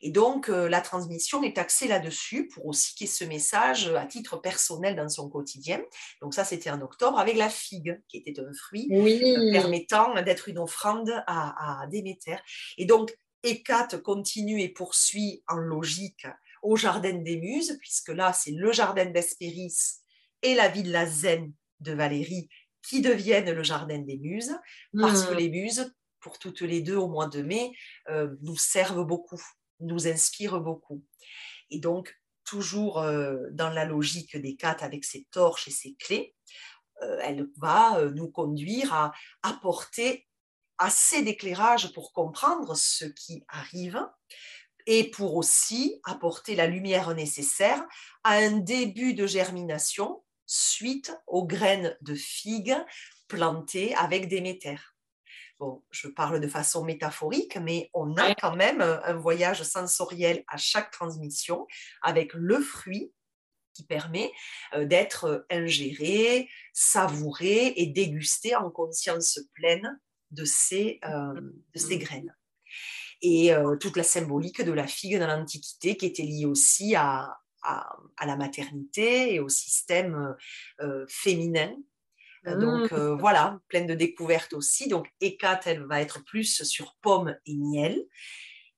Speaker 2: Et donc, euh, la transmission est axée là-dessus pour aussi qu'il y ait ce message à titre personnel dans son quotidien. Donc, ça, c'était en octobre avec la figue, qui était un fruit euh, permettant d'être une offrande à, à Déméter. Et donc, Hécate continue et poursuit en logique au Jardin des Muses, puisque là, c'est le Jardin d'Hespéris et la ville la Zen de Valérie qui deviennent le Jardin des Muses, parce que hmm. les Muses, pour toutes les deux au mois de mai, euh, nous servent beaucoup, nous inspirent beaucoup. Et donc, toujours euh, dans la logique des quatre avec ses torches et ses clés, euh, elle va nous conduire à apporter assez d'éclairage pour comprendre ce qui arrive, et pour aussi apporter la lumière nécessaire à un début de germination suite aux graines de figues plantées avec Déméter. Bon, je parle de façon métaphorique, mais on a quand même un voyage sensoriel à chaque transmission avec le fruit qui permet euh, d'être ingéré, savouré et dégusté en conscience pleine de ces, euh, de ces graines et euh, toute la symbolique de la figue dans l'Antiquité qui était liée aussi à, à, la maternité et au système euh, féminin. Euh, donc mmh. voilà, pleine de découvertes aussi. Donc Hécate, elle va être plus sur pomme et miel.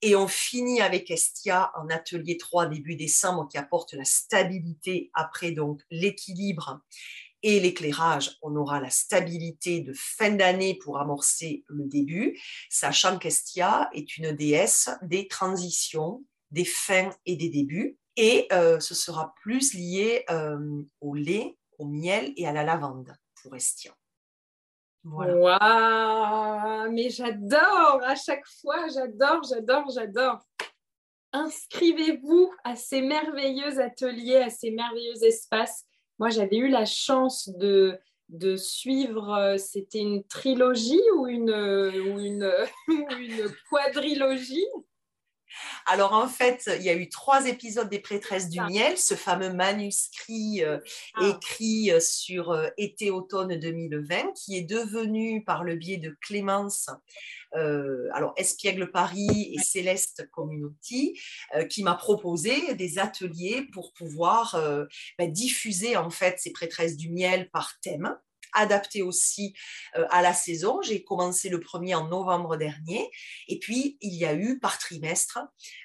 Speaker 2: Et on finit avec Estia en atelier 3 début décembre qui apporte la stabilité après donc l'équilibre et l'éclairage, on aura la stabilité de fin d'année pour amorcer le début, sachant qu'Estia est une déesse des transitions, des fins et des débuts. Et euh, ce sera plus lié euh, au lait, au miel et à la lavande pour Estia.
Speaker 1: Voilà. mais j'adore, à chaque fois, j'adore, j'adore, j'adore. inscrivez-vous à ces merveilleux ateliers, à ces merveilleux espaces. Moi, j'avais eu la chance de, de suivre, euh, c'était une trilogie ou une, ou une, *laughs* une quadrilogie?
Speaker 2: Alors en fait, il y a eu trois épisodes des prêtresses du miel, ce fameux manuscrit euh, ah. écrit euh, sur euh, été-automne 2020, qui est devenu par le biais de Clémence, alors Espiègle Paris et Céleste Community, qui m'a proposé des ateliers pour pouvoir ben, diffuser en fait ces prêtresses du miel par thème adapté aussi euh, à la saison. J'ai commencé le premier en novembre dernier. Et puis, il y a eu par trimestre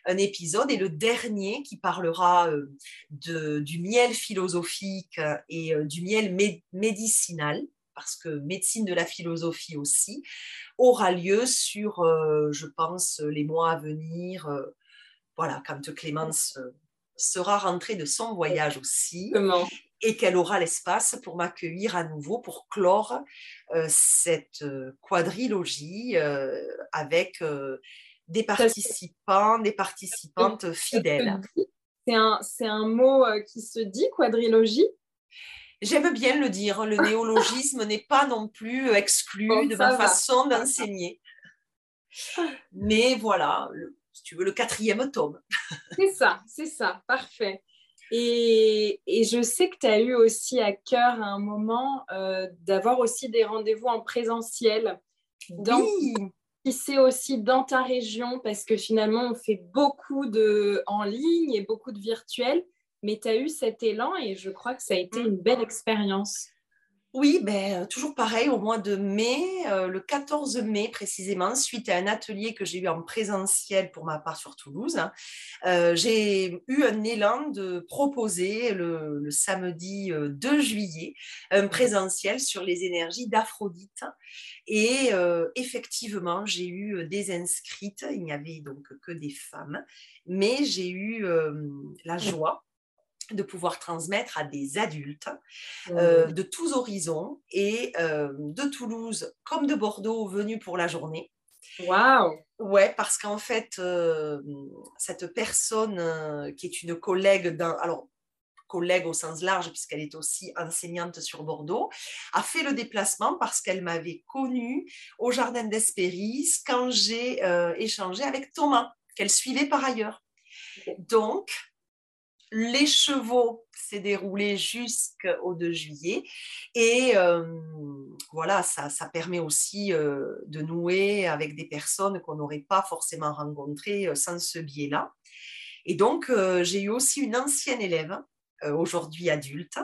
Speaker 2: un épisode et le dernier qui parlera euh, de, du miel philosophique et euh, du miel médicinal parce que médecine de la philosophie aussi, aura lieu sur, je pense, les mois à venir. voilà, quand Clémence sera rentrée de son voyage aussi. Et qu'elle aura l'espace pour m'accueillir à nouveau pour clore euh, cette euh, quadrilogie euh, avec des participants, des participantes fidèles.
Speaker 1: C'est un, un, mot qui se dit, quadrilogie?
Speaker 2: J'aime bien le dire, le néologisme n'est pas non plus exclu de ma façon d'enseigner. Mais voilà, si tu veux, le quatrième tome.
Speaker 1: c'est ça, c'est ça, parfait. Et, je sais que tu as eu aussi à cœur à un moment euh, d'avoir aussi des rendez-vous en présentiel.
Speaker 2: oui.
Speaker 1: Qui c'est aussi dans ta région, parce que finalement, on fait beaucoup de en ligne et beaucoup de virtuel, mais tu as eu cet élan et je crois que ça a été mm. une belle expérience.
Speaker 2: Oui, ben, euh, toujours pareil, au mois de mai, euh, le 14 mai précisément, suite à un atelier que j'ai eu en présentiel pour ma part sur Toulouse, hein, euh, j'ai eu un élan de proposer le, samedi 2 juillet un présentiel sur les énergies d'Aphrodite. Et effectivement, j'ai eu des inscrites, il n'y avait donc que des femmes, mais j'ai eu la joie de pouvoir transmettre à des adultes euh, de tous horizons et euh, de Toulouse comme de Bordeaux venus pour la journée.
Speaker 1: Waouh
Speaker 2: Ouais, parce qu'en fait, euh, cette personne qui est une collègue d'un, alors collègue au sens large puisqu'elle est aussi enseignante sur Bordeaux, a fait le déplacement parce qu'elle m'avait connue au jardin d'Espéris quand j'ai échangé avec Thomas qu'elle suivait par ailleurs. Donc, les chevaux s'est déroulé jusqu'au 2 juillet. Et euh, voilà, ça, permet aussi euh, de nouer avec des personnes qu'on n'aurait pas forcément rencontrées euh, sans ce biais-là. Et donc, j'ai eu aussi une ancienne élève aujourd'hui adulte,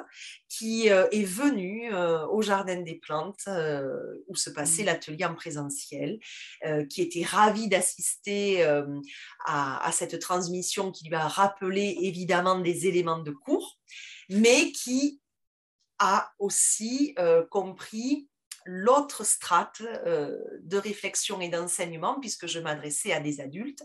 Speaker 2: qui euh, est venu euh, au Jardin des Plantes où se passait mmh. l'atelier en présentiel, qui était ravi d'assister à, cette transmission qui lui a rappelé évidemment des éléments de cours, mais qui a aussi compris l'autre strate de réflexion et d'enseignement, puisque je m'adressais à des adultes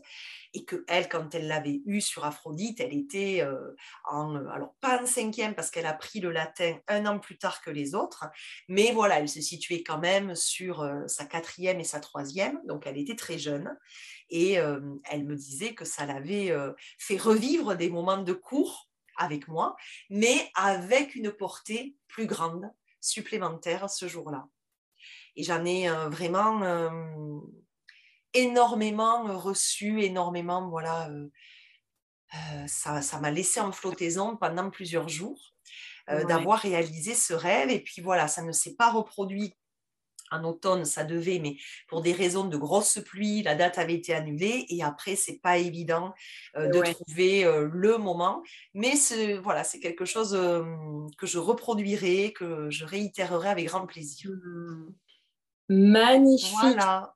Speaker 2: et que elle, quand elle l'avait eu sur Aphrodite, elle était euh, en, euh, alors pas en cinquième parce qu'elle a pris le latin un an plus tard que les autres, mais voilà, elle se situait quand même sur euh, sa quatrième et sa troisième, donc elle était très jeune et elle me disait que ça l'avait fait revivre des moments de cours avec moi, mais avec une portée plus grande, supplémentaire ce jour-là. Et j'en ai vraiment énormément euh, reçu, énormément, voilà, euh, euh, ça m'a laissé en flottaison pendant plusieurs jours d'avoir réalisé ce rêve. Et puis voilà, ça ne s'est pas reproduit en automne, ça devait, mais pour des raisons de grosses pluies, la date avait été annulée et après, c'est pas évident de trouver le moment. Mais voilà, c'est quelque chose que je reproduirai, que je réitérerai avec grand plaisir. Mmh.
Speaker 1: Magnifique. Voilà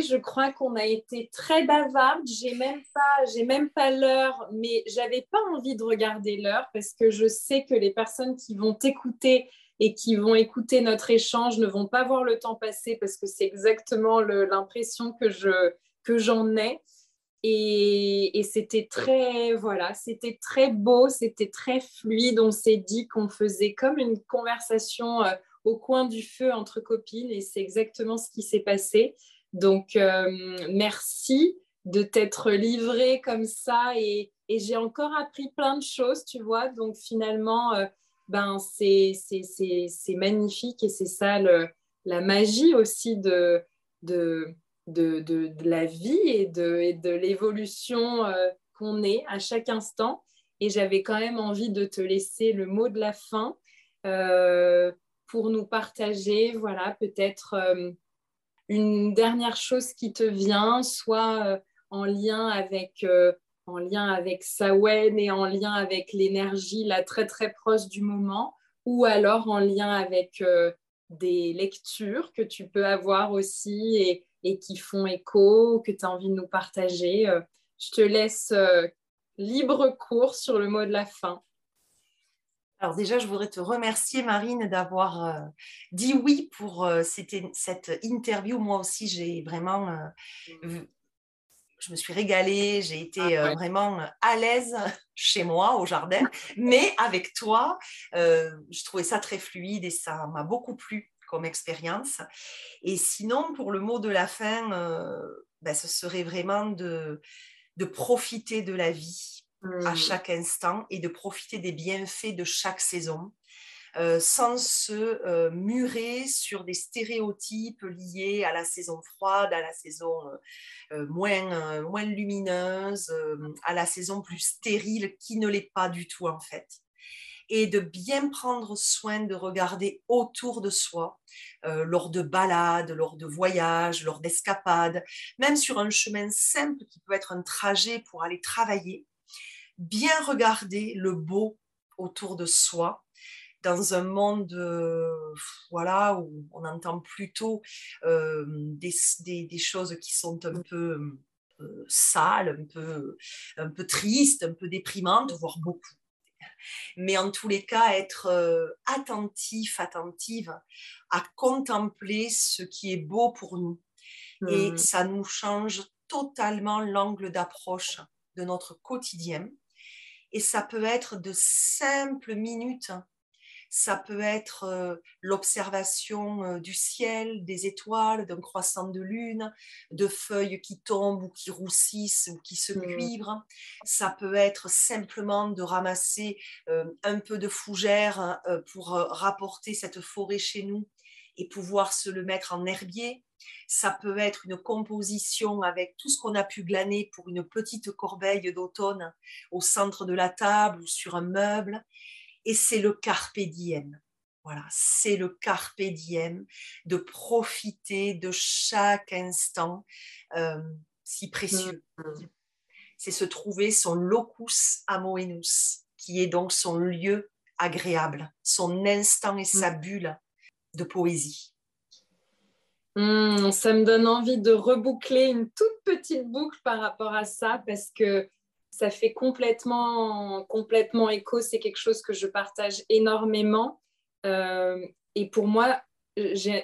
Speaker 1: je crois qu'on a été très bavarde. J'ai même pas, j'ai même pas l'heure, mais j'avais pas envie de regarder l'heure parce que je sais que les personnes qui vont t'écouter et qui vont écouter notre échange ne vont pas voir le temps passer parce que c'est exactement l'impression que je que j'en ai. Et, et c'était très, voilà, c'était très beau, c'était très fluide. On s'est dit qu'on faisait comme une conversation euh, au coin du feu entre copines et c'est exactement ce qui s'est passé. Donc, euh, merci. de t'être livré comme ça et, j'ai encore appris plein de choses, tu vois. Donc finalement, euh, ben, c'est magnifique et c'est ça la magie aussi de, de, de, la vie et de, et de l'évolution euh, qu'on est à chaque instant. Et j'avais quand même envie de te laisser le mot de la fin pour nous partager, voilà, peut-être une dernière chose qui te vient, soit en lien avec, euh, en lien avec Sawen et en lien avec l'énergie là très très proche du moment, ou alors en lien avec euh, des lectures que tu peux avoir aussi et, et qui font écho, que tu as envie de nous partager. Euh, je te laisse libre cours sur le mot de la fin.
Speaker 2: Alors déjà, je voudrais te remercier, Marine, d'avoir dit oui pour cette, cette, interview. Moi aussi, j'ai vraiment je me suis régalée, j'ai été ah, euh, vraiment euh, à l'aise *laughs* chez moi au jardin, mais avec toi, euh, je trouvais ça très fluide et ça m'a beaucoup plu comme expérience. Et sinon, pour le mot de la fin, ben, ce serait vraiment de, de profiter de la vie à mmh. chaque instant et de profiter des bienfaits de chaque saison. sans se murer sur des stéréotypes liés à la saison froide, à la saison euh, moins, euh, moins lumineuse, euh, à la saison plus stérile qui ne l'est pas du tout en fait et de bien prendre soin de regarder autour de soi lors de balades, lors de voyages, lors d'escapades, même sur un chemin simple qui peut être un trajet pour aller travailler, bien regarder le beau autour de soi dans un monde euh, voilà, où on entend plutôt euh, des, des, choses qui sont un peu euh, sales, un peu, un peu tristes, un peu déprimantes, voire beaucoup. Mais en tous les cas, être attentif, attentive à contempler ce qui est beau pour nous. Et mmh. ça nous change totalement l'angle d'approche de notre quotidien. Et ça peut être de simples minutes ça peut être euh, l'observation euh, du ciel, des étoiles, d'un croissant de lune, de feuilles qui tombent ou qui roussissent ou qui se mmh. cuivrent. Ça peut être simplement de ramasser euh, un peu de fougère pour rapporter cette forêt chez nous et pouvoir se le mettre en herbier. Ça peut être une composition avec tout ce qu'on a pu glaner pour une petite corbeille d'automne au centre de la table ou sur un meuble et c'est le carpe diem. Voilà, c'est le carpe diem de profiter de chaque instant euh, si précieux. Mm. C'est se trouver son locus amoenus, qui est donc son lieu agréable, son instant et sa mm. bulle de poésie.
Speaker 1: Mm, ça me donne envie de reboucler une toute petite boucle par rapport à ça parce que ça fait complètement, complètement écho. C'est quelque chose que je partage énormément. Euh, et pour moi,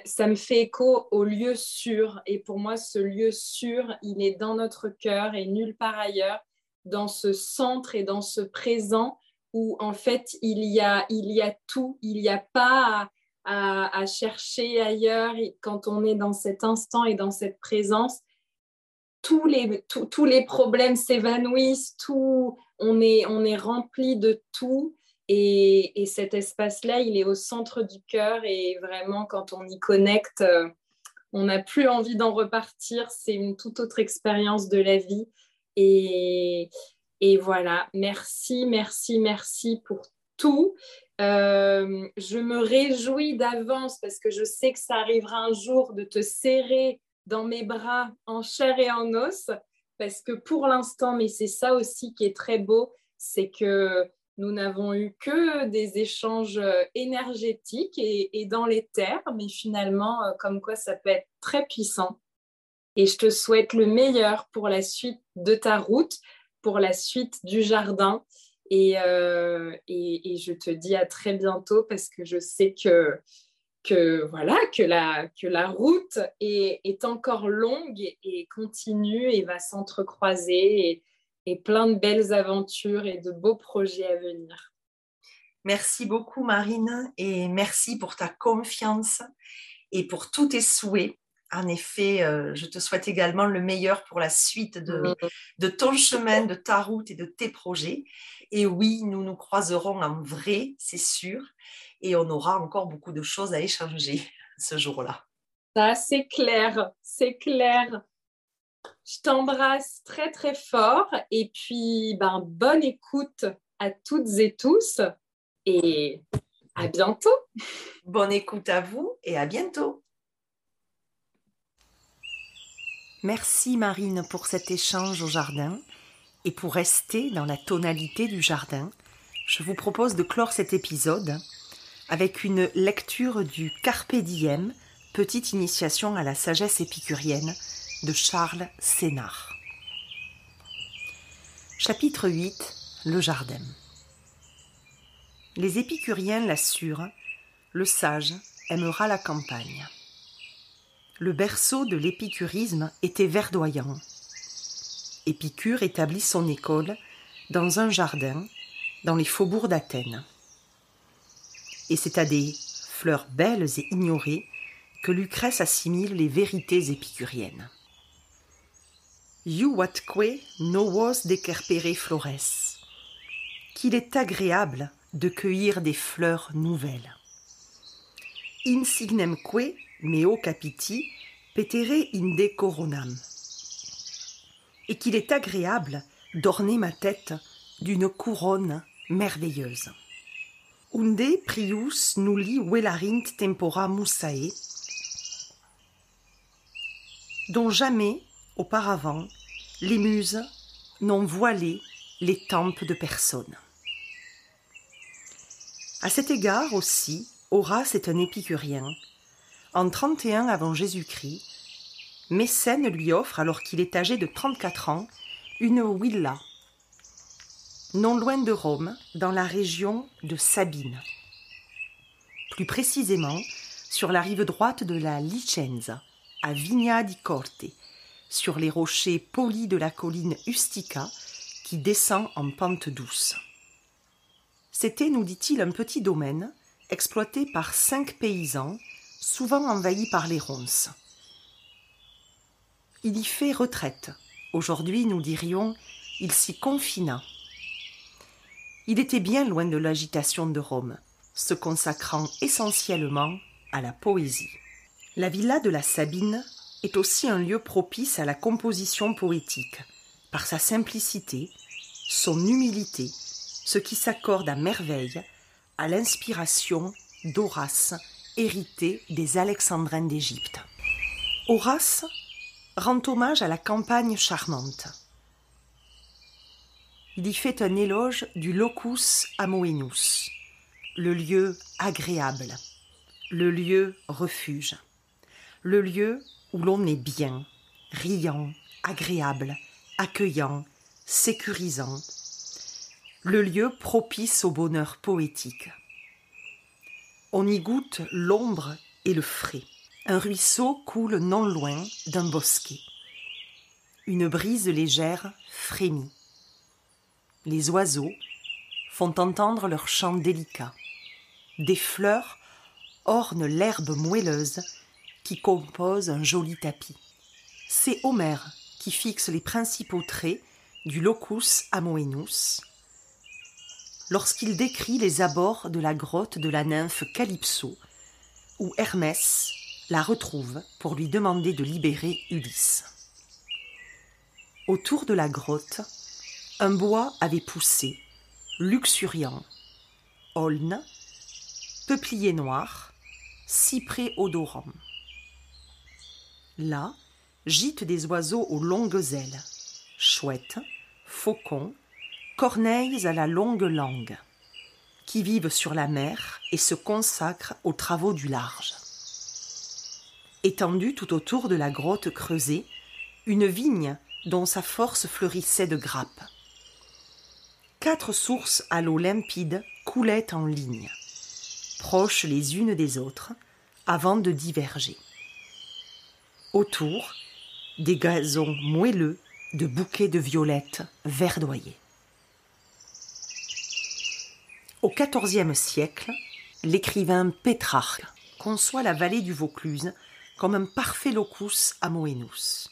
Speaker 1: ça me fait écho au lieu sûr. Et pour moi, ce lieu sûr, il est dans notre cœur et nulle part ailleurs, dans ce centre et dans ce présent où en fait il y a, il y a tout. Il n'y a pas à, chercher ailleurs quand on est dans cet instant et dans cette présence tous les, tous les problèmes s'évanouissent, tout, on est, on est rempli de tout. Et, et cet espace-là, il est au centre du cœur et vraiment, quand on y connecte, euh, on n'a plus envie d'en repartir. C'est une toute autre expérience de la vie. Et, et voilà, merci, merci, merci pour tout. Euh, je me réjouis d'avance parce que je sais que ça arrivera un jour de te serrer dans mes bras en chair et en os, parce que pour l'instant, mais c'est ça aussi qui est très beau, c'est que nous n'avons eu que des échanges euh, énergétiques et, dans les terres, mais finalement, euh, comme quoi ça peut être très puissant. Et je te souhaite le meilleur pour la suite de ta route, pour la suite du jardin. Et, euh, et, je te dis à très bientôt parce que je sais que voilà que la, route est, est encore longue et, continue et va s'entrecroiser et, et plein de belles aventures et de beaux projets à venir.
Speaker 2: Merci beaucoup Marine et merci pour ta confiance et pour tous tes souhaits
Speaker 3: En effet, euh, je te souhaite également le meilleur pour la suite de, de, ton chemin, de ta route et de tes projets. Et oui, nous nous croiserons en vrai, c'est sûr, et on aura encore beaucoup de choses à échanger *laughs* ce jour-là.
Speaker 1: Ça, c'est clair, c'est clair. Je t'embrasse très très fort et puis ben, bonne écoute à toutes et tous et à bientôt.
Speaker 3: Bonne écoute à vous et à bientôt.
Speaker 2: Merci Marine pour cet échange au jardin. Et pour rester dans la tonalité du jardin, je vous propose de clore cet épisode avec une lecture du Carpe Diem, petite initiation à la sagesse épicurienne de Charles Sénard. Chapitre 8 Le jardin. Les épicuriens l'assurent, le sage aimera la campagne le berceau de l'épicurisme était verdoyant. Épicure établit son école dans un jardin dans les faubourgs d'Athènes. Et c'est à des fleurs belles et ignorées que Lucrèce assimile les vérités épicuriennes. You watque novos decerpere flores. Qu'il est agréable de cueillir des fleurs nouvelles. Insignemque meo capiti, petere inde coronam. Et qu'il est agréable d'orner ma tête d'une couronne merveilleuse. Unde prius nulli velarint tempora musae, dont jamais, auparavant, les muses n'ont voilé les tempes de personne. À cet égard aussi, Horace est un épicurien en 31 avant Jésus-Christ, Mécène lui offre, alors qu'il est âgé de 34 ans, une villa, non loin de Rome, dans la région de Sabine. Plus précisément, sur la rive droite de la Licenza, à Vigna di Corte, sur les rochers polis de la colline Ustica qui descend en pente douce. C'était, nous dit-il, un petit domaine exploité par cinq paysans souvent envahi par les ronces. Il y fait retraite. Aujourd'hui, nous dirions, il s'y confina. Il était bien loin de l'agitation de Rome, se consacrant essentiellement à la poésie. La villa de la Sabine est aussi un lieu propice à la composition poétique, par sa simplicité, son humilité, ce qui s'accorde à merveille à l'inspiration d'Horace hérité des Alexandrins d'Égypte. Horace rend hommage à la campagne charmante. Il y fait un éloge du locus amoenus, le lieu agréable, le lieu refuge, le lieu où l'on est bien, riant, agréable, accueillant, sécurisant, le lieu propice au bonheur poétique. On y goûte l'ombre et le frais. Un ruisseau coule non loin d'un bosquet. Une brise légère frémit. Les oiseaux font entendre leur chant délicat. Des fleurs ornent l'herbe moelleuse qui compose un joli tapis. C'est Homère qui fixe les principaux traits du locus amoenus, lorsqu'il décrit les abords de la grotte de la nymphe Calypso, où Hermès la retrouve pour lui demander de libérer Ulysse. Autour de la grotte, un bois avait poussé, luxuriant, aulne, peuplier noir, cyprès odorant. Là gîtent des oiseaux aux longues ailes, chouettes, faucons, corneilles à la longue langue, qui vivent sur la mer et se consacrent aux travaux du large. Étendue tout autour de la grotte creusée, une vigne dont sa force fleurissait de grappes. Quatre sources à l'eau limpide coulaient en ligne, proches les unes des autres, avant de diverger. Autour, des gazons moelleux de bouquets de violettes verdoyées. Au XIVe siècle, l'écrivain Pétrarque conçoit la vallée du Vaucluse comme un parfait locus amoenus.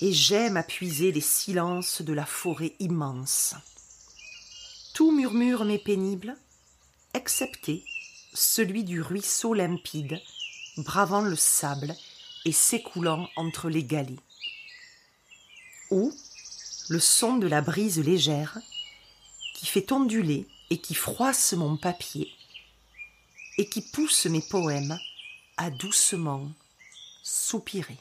Speaker 2: Et j'aime appuiser les silences de la forêt immense. Tout murmure m'est pénible, excepté celui du ruisseau limpide, bravant le sable et s'écoulant entre les galets. Ou le son de la brise légère qui fait onduler et qui froisse mon papier et qui pousse mes poèmes à doucement soupirer.